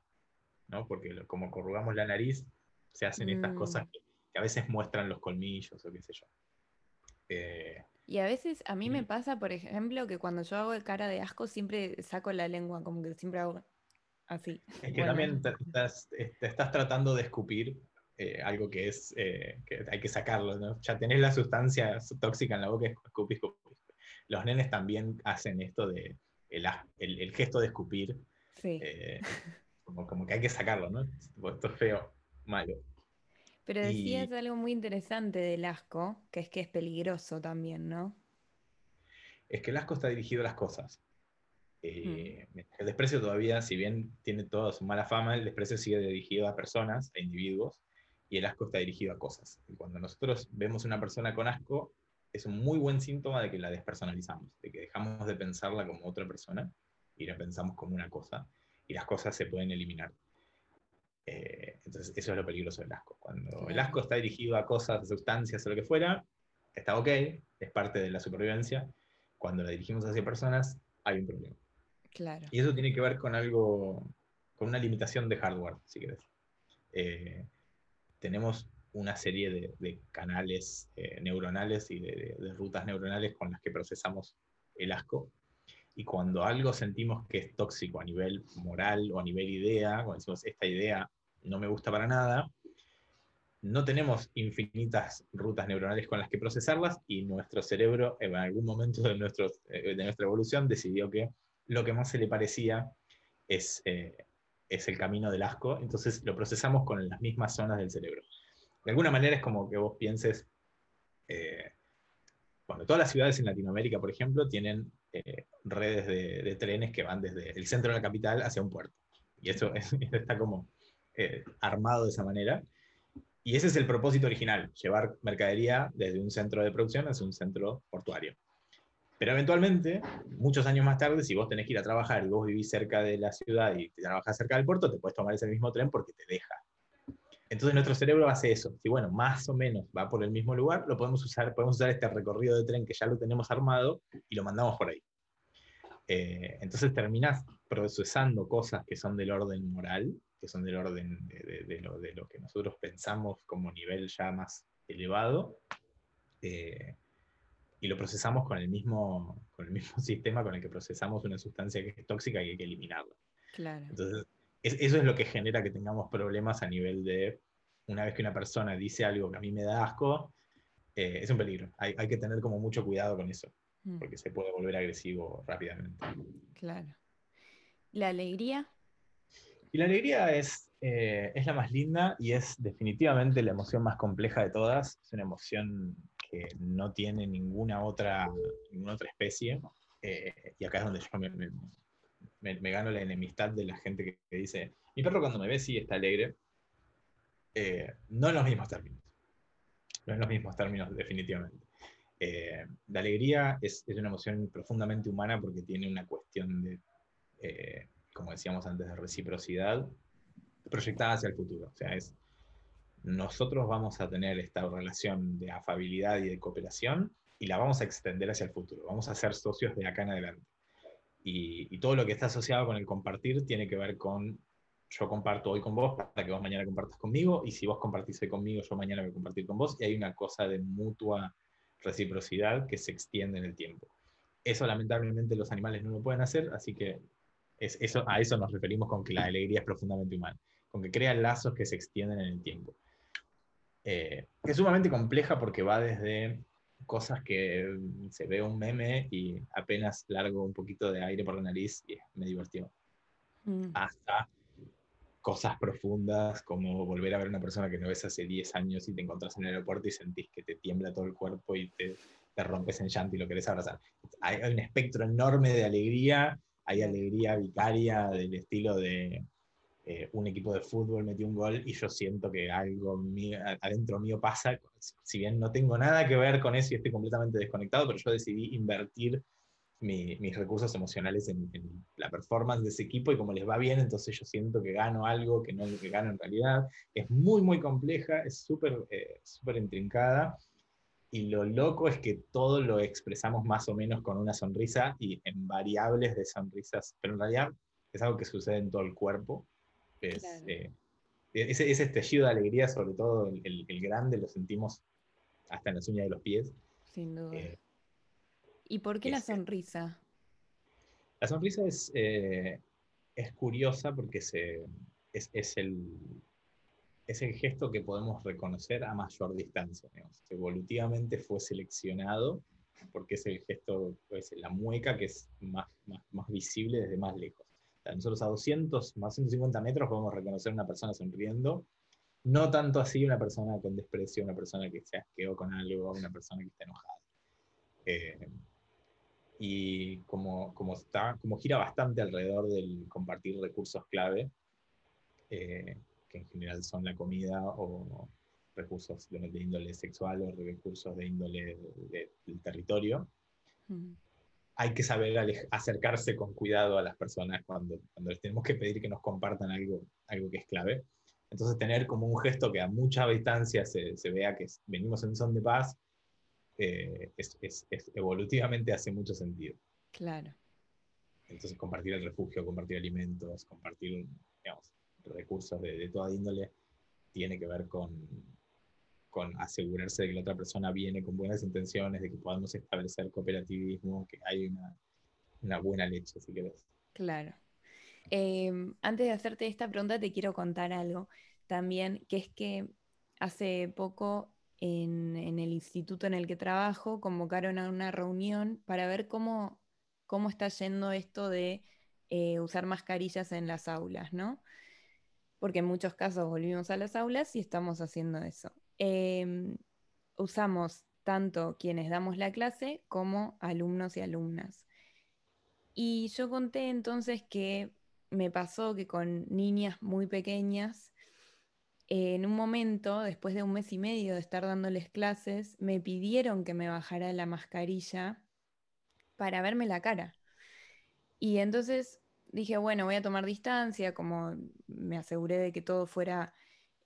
¿no? Porque como corrugamos la nariz, se hacen estas cosas mm. Que, a veces muestran los colmillos o qué sé yo. Eh, y a veces a mí me pasa, por ejemplo, que cuando yo hago cara de asco siempre saco la lengua, como que siempre hago así. Es que también te estás, tratando de escupir eh, algo que es eh, que hay que sacarlo, ¿no? Ya tenés la sustancia tóxica en la boca, escupís, escupís. Los nenes también hacen esto de el, el, gesto de escupir. Sí. Eh, como, como, que hay que sacarlo, ¿no? Esto es feo, malo. Pero decías algo muy interesante del asco, que es que es peligroso también, ¿no? Es que el asco está dirigido a las cosas. Eh, mm. El desprecio todavía, si bien tiene toda su mala fama, el desprecio sigue dirigido a personas, a individuos, y el asco está dirigido a cosas. Y cuando nosotros vemos una persona con asco, es un muy buen síntoma de que la despersonalizamos, de que dejamos de pensarla como otra persona y la pensamos como una cosa, y las cosas se pueden eliminar. Eh, entonces, eso es lo peligroso del asco. Cuando el asco está dirigido a cosas, sustancias o lo que fuera, está ok, es parte de la supervivencia. Cuando la dirigimos hacia personas, hay un problema. Claro. Y eso tiene que ver con algo, con una limitación de hardware, si querés. Eh, tenemos una serie de, canales eh, neuronales y de, de, rutas neuronales con las que procesamos el asco y cuando algo sentimos que es tóxico a nivel moral o a nivel idea, cuando decimos esta idea no me gusta para nada, no tenemos infinitas rutas neuronales con las que procesarlas y nuestro cerebro en algún momento de, eh, de nuestra evolución decidió que lo que más se le parecía es, eh, es el camino del asco, entonces lo procesamos con las mismas zonas del cerebro. De alguna manera es como que vos pienses, eh, bueno, todas las ciudades en Latinoamérica, por ejemplo, tienen redes de, trenes que van desde el centro de la capital hacia un puerto. Y eso, <laughs> está como eh, armado de esa manera. Y ese es el propósito original, llevar mercadería desde un centro de producción hacia un centro portuario. Pero eventualmente, muchos años más tarde, si vos tenés que ir a trabajar y vos vivís cerca de la ciudad y te trabajas cerca del puerto, te puedes tomar ese mismo tren porque te deja. Entonces nuestro cerebro hace eso. Si bueno, más o menos va por el mismo lugar, lo podemos usar, podemos usar este recorrido de tren que ya lo tenemos armado y lo mandamos por ahí. Eh, entonces terminas procesando cosas que son del orden moral, que son del orden de, lo, que nosotros pensamos como nivel ya más elevado, eh, y lo procesamos con el, mismo, con el mismo <laughs> sistema con el que procesamos una sustancia que es tóxica y hay que eliminarla. Claro. Entonces, eso es lo que genera que tengamos problemas a nivel de, una vez que una persona dice algo que a mí me da asco, eh, es un peligro. Hay, que tener como mucho cuidado con eso, mm. porque se puede volver agresivo rápidamente. Claro. ¿La alegría? Y la alegría es, eh, es la más linda y es definitivamente la emoción más compleja de todas. Es una emoción que no tiene ninguna otra, ninguna otra especie. Eh, y acá es donde yo me, me, gano la enemistad de la gente que, dice, mi perro cuando me ve sí está alegre. Eh, no en los mismos términos. No en los mismos términos, definitivamente. Eh, la alegría es, una emoción profundamente humana porque tiene una cuestión de, como decíamos antes, de reciprocidad proyectada hacia el futuro. O sea, es nosotros vamos a tener esta relación de afabilidad y de cooperación y la vamos a extender hacia el futuro. Vamos a ser socios de acá en adelante. Y, todo lo que está asociado con el compartir tiene que ver con yo comparto hoy con vos para que vos mañana compartas conmigo, y si vos compartís hoy conmigo, yo mañana voy a compartir con vos, y hay una cosa de mutua reciprocidad que se extiende en el tiempo. Eso lamentablemente los animales no lo pueden hacer, así que es, eso, a eso nos referimos con que la alegría es profundamente humana, con que crea lazos que se extienden en el tiempo. Eh, es sumamente compleja porque va desde cosas que mm, se ve un meme y apenas largo un poquito de aire por la nariz y me divirtió. Mm. Hasta cosas profundas como volver a ver a una persona que no ves hace 10 años y te encontrás en el aeropuerto y sentís que te tiembla todo el cuerpo y te, te rompes en llanto y lo querés abrazar. Hay, hay un espectro enorme de alegría, hay alegría vicaria del estilo de eh, un equipo de fútbol metió un gol y yo siento que algo adentro mío pasa, si bien no tengo nada que ver con eso y estoy completamente desconectado, pero yo decidí invertir mis recursos emocionales en, la performance de ese equipo y como les va bien, entonces yo siento que gano algo que no que gano en realidad. Es muy, muy compleja, es súper eh, súper intrincada y lo loco es que todo lo expresamos más o menos con una sonrisa y en variables de sonrisas, pero en realidad es algo que sucede en todo el cuerpo Eh, ese, ese, estallido de alegría, sobre todo el, el, grande, lo sentimos hasta en las uñas de los pies. Sin duda. Eh, ¿Y por qué la sonrisa? La sonrisa es, eh, es curiosa porque se, es, es, el, es el gesto que podemos reconocer a mayor distancia. Evolutivamente fue seleccionado porque es el gesto, pues, la mueca que es más, más, más visible desde más lejos. nosotros a 200, más 150 metros podemos reconocer a una persona sonriendo, no tanto así una persona con desprecio, una persona que se asqueó con algo, una persona que está enojada. Eh, y como, como, está, como gira bastante alrededor del compartir recursos clave, eh, que en general son la comida o recursos de, índole sexual o recursos de índole del territorio. Hay que saber acercarse con cuidado a las personas cuando, cuando les tenemos que pedir que nos compartan algo, algo que es clave. Entonces tener como un gesto que a mucha distancia se, se vea que venimos en son de paz, eh, es, es, evolutivamente hace mucho sentido. Claro. Entonces compartir el refugio, compartir alimentos, compartir digamos, recursos de, de toda índole, tiene que ver con, con asegurarse de que la otra persona viene con buenas intenciones, de que podamos establecer cooperativismo, que hay una, una buena leche, si querés. Claro. Em, antes de hacerte esta pregunta, te quiero contar algo también, que es que hace poco en, en, el instituto en el que trabajo convocaron a una reunión para ver cómo, cómo está yendo esto de eh, usar mascarillas en las aulas, ¿no? Porque en muchos casos volvimos a las aulas y estamos haciendo eso. Em, usamos tanto quienes damos la clase como alumnos y alumnas. Y yo conté entonces que me pasó que con niñas muy pequeñas, en un momento, después de un mes y medio de estar dándoles clases, me pidieron que me bajara la mascarilla para verme la cara. Y entonces dije, bueno, voy a tomar distancia, como me aseguré de que todo fuera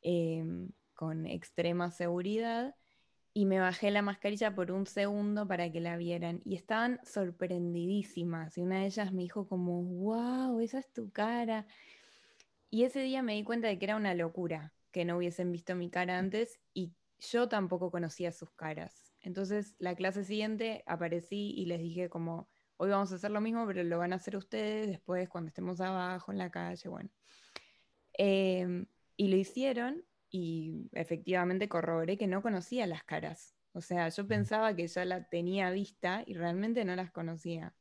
em, con extrema seguridad y me bajé la mascarilla por un segundo para que la vieran y estaban sorprendidísimas y una de ellas me dijo como, wow, esa es tu cara. Y ese día me di cuenta de que era una locura que no hubiesen visto mi cara antes y yo tampoco conocía sus caras. Entonces la clase siguiente aparecí y les dije como, hoy vamos a hacer lo mismo, pero lo van a hacer ustedes después cuando estemos abajo en la calle, bueno. Em, y lo hicieron y efectivamente corroboré que no conocía las caras. O sea, yo pensaba que ya la tenía vista y realmente no las conocía.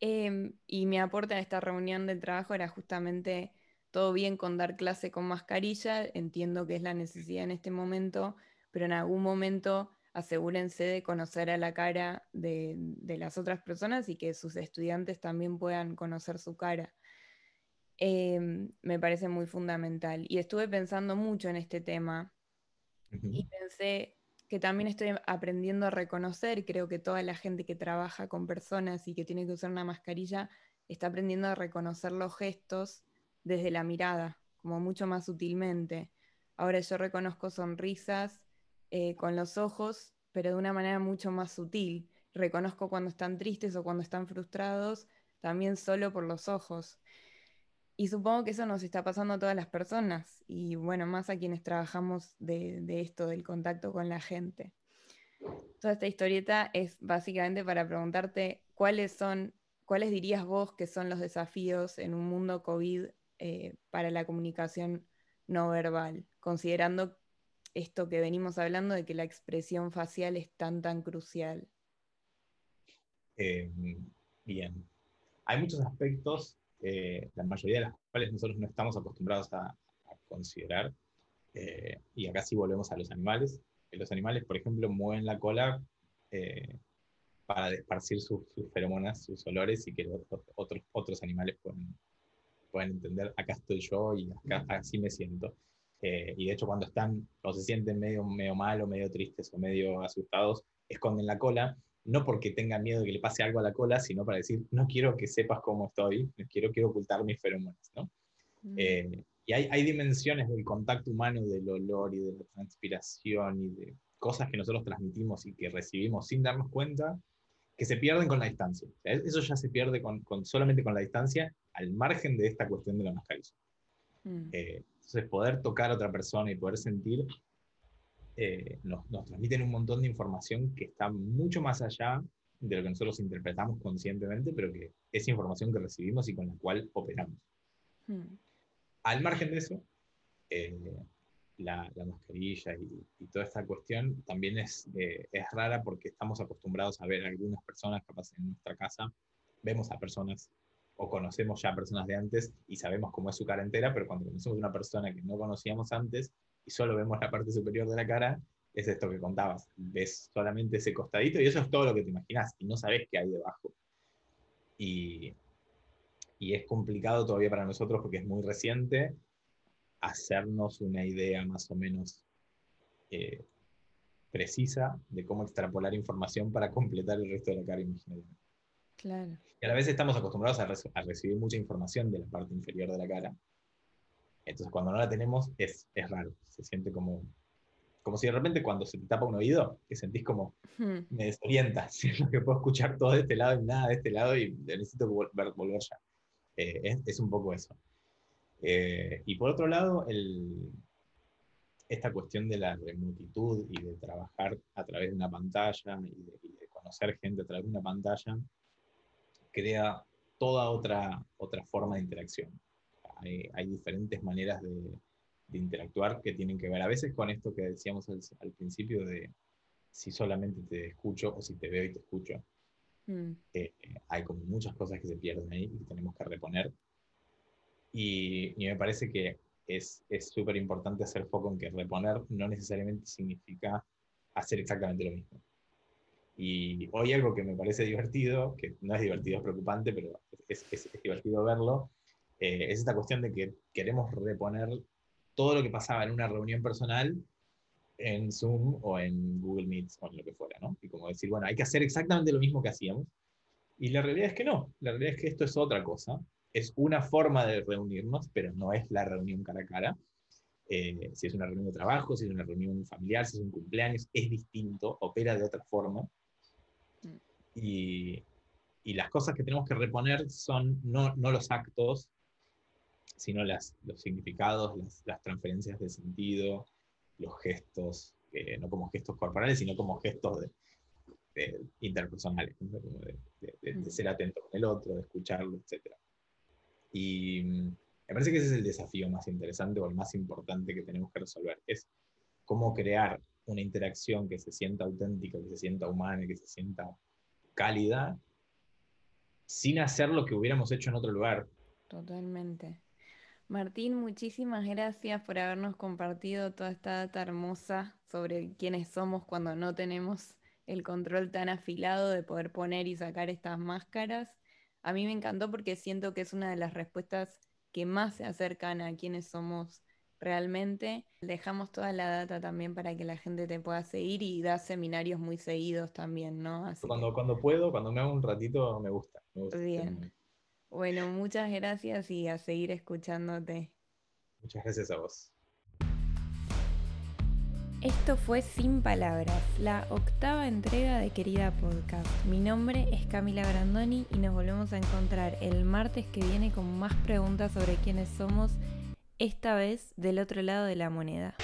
Em, y mi aporte a esta reunión del trabajo era justamente todo bien con dar clase con mascarilla, entiendo que es la necesidad en este momento, pero en algún momento asegúrense de conocer a la cara de, de las otras personas y que sus estudiantes también puedan conocer su cara. Em, me parece muy fundamental. Y estuve pensando mucho en este tema y pensé que también estoy aprendiendo a reconocer, creo que toda la gente que trabaja con personas y que tiene que usar una mascarilla está aprendiendo a reconocer los gestos desde la mirada, como mucho más sutilmente. Ahora yo reconozco sonrisas eh, con los ojos, pero de una manera mucho más sutil. Reconozco cuando están tristes o cuando están frustrados, también solo por los ojos. Y supongo que eso nos está pasando a todas las personas y bueno, más a quienes trabajamos de, esto, del contacto con la gente. Toda esta historieta es básicamente para preguntarte cuáles son, cuáles dirías vos que son los desafíos en un mundo COVID eh, para la comunicación no verbal, considerando esto que venimos hablando de que la expresión facial es tan, tan crucial. Eh, bien. Hay muchos aspectos eh, la mayoría de las cuales nosotros no estamos acostumbrados a, considerar. Eh, y acá sí volvemos a los animales. Los animales, por ejemplo, mueven la cola eh, para esparcir sus, feromonas, sus olores, y que otros, otros animales pueden, pueden entender, acá estoy yo y acá, así me siento. Y de hecho cuando están o se sienten medio, medio mal o medio tristes o medio asustados, esconden la cola no porque tenga miedo de que le pase algo a la cola, sino para decir, no quiero que sepas cómo estoy, quiero, quiero ocultar mis feromonas, ¿no? Mm. Eh, y hay, hay, dimensiones del contacto humano, del olor y de la transpiración y de cosas que nosotros transmitimos y que recibimos sin darnos cuenta, que se pierden con la distancia. eso ya se pierde con, con, solamente con la distancia, al margen de esta cuestión de la mascarilla. Mm. Eh, entonces, poder tocar a otra persona y poder sentir eh, nos, nos, transmiten un montón de información que está mucho más allá de lo que nosotros interpretamos conscientemente, pero que es información que recibimos y con la cual operamos. Mm. Al margen de eso, eh, la, mascarilla y, toda esta cuestión también es, es rara porque estamos acostumbrados a ver a algunas personas capaz en nuestra casa, vemos a personas o conocemos ya personas de antes y sabemos cómo es su cara entera, pero cuando conocemos una persona que no conocíamos antes, y solo vemos la parte superior de la cara, es esto que contabas. Ves solamente ese costadito y eso es todo lo que te imaginas y no sabes qué hay debajo. Y, y es complicado todavía para nosotros porque es muy reciente hacernos una idea más o menos eh, precisa de cómo extrapolar información para completar el resto de la cara imaginaria. Claro. Y a la vez estamos acostumbrados a, a recibir mucha información de la parte inferior de la cara entonces, cuando no la tenemos, es, es raro. Se siente como, como si de repente cuando se te tapa un oído, que sentís como, hmm. me desorienta, <laughs> siento que puedo escuchar todo de este lado y nada de este lado y necesito volver, volver ya. Eh, es, es, un poco eso. Eh, y por otro lado, el, esta cuestión de la remotitud y de trabajar a través de una pantalla y de, y de, conocer gente a través de una pantalla, crea toda otra, otra forma de interacción hay, diferentes maneras de, interactuar que tienen que ver a veces con esto que decíamos al, principio de si solamente te escucho o si te veo y te escucho. Mm. Eh, hay como muchas cosas que se pierden ahí y que tenemos que reponer. Y, me parece que es súper importante hacer foco en que reponer no necesariamente significa hacer exactamente lo mismo. Y hoy algo que me parece divertido, que no es divertido, es preocupante, pero es, es divertido verlo, eh, es esta cuestión de que queremos reponer todo lo que pasaba en una reunión personal en Zoom o en Google Meet o en lo que fuera, ¿no? Y como decir, bueno, hay que hacer exactamente lo mismo que hacíamos. Y la realidad es que no, la realidad es que esto es otra cosa, es una forma de reunirnos, pero no es la reunión cara a cara. Eh, si es una reunión de trabajo, si es una reunión familiar, si es un cumpleaños, es distinto, opera de otra forma. Mm. Y, y las cosas que tenemos que reponer son no, no los actos sino las, los significados, las, las, transferencias de sentido, los gestos, no como gestos corporales, sino como gestos de, interpersonales, de, mm. ser atento con el otro, de escucharlo, etc. Y mm, me parece que ese es el desafío más interesante o el más importante que tenemos que resolver, es cómo crear una interacción que se sienta auténtica, que se sienta humana, que se sienta cálida, sin hacer lo que hubiéramos hecho en otro lugar. Totalmente. Martín, muchísimas gracias por habernos compartido toda esta data hermosa sobre quiénes somos cuando no tenemos el control tan afilado de poder poner y sacar estas máscaras. A mí me encantó porque siento que es una de las respuestas que más se acercan a quiénes somos realmente. Dejamos toda la data también para que la gente te pueda seguir y da seminarios muy seguidos también, ¿no? cuando, cuando puedo, cuando me hago un ratito, me gusta. Me gusta Bien. Bueno, muchas gracias y a seguir escuchándote. Muchas gracias a vos. Esto fue Sin Palabras, la octava entrega de Querida Podcast. Mi nombre es Camila Brandoni y nos volvemos a encontrar el martes que viene con más preguntas sobre quiénes somos, esta vez del otro lado de la moneda.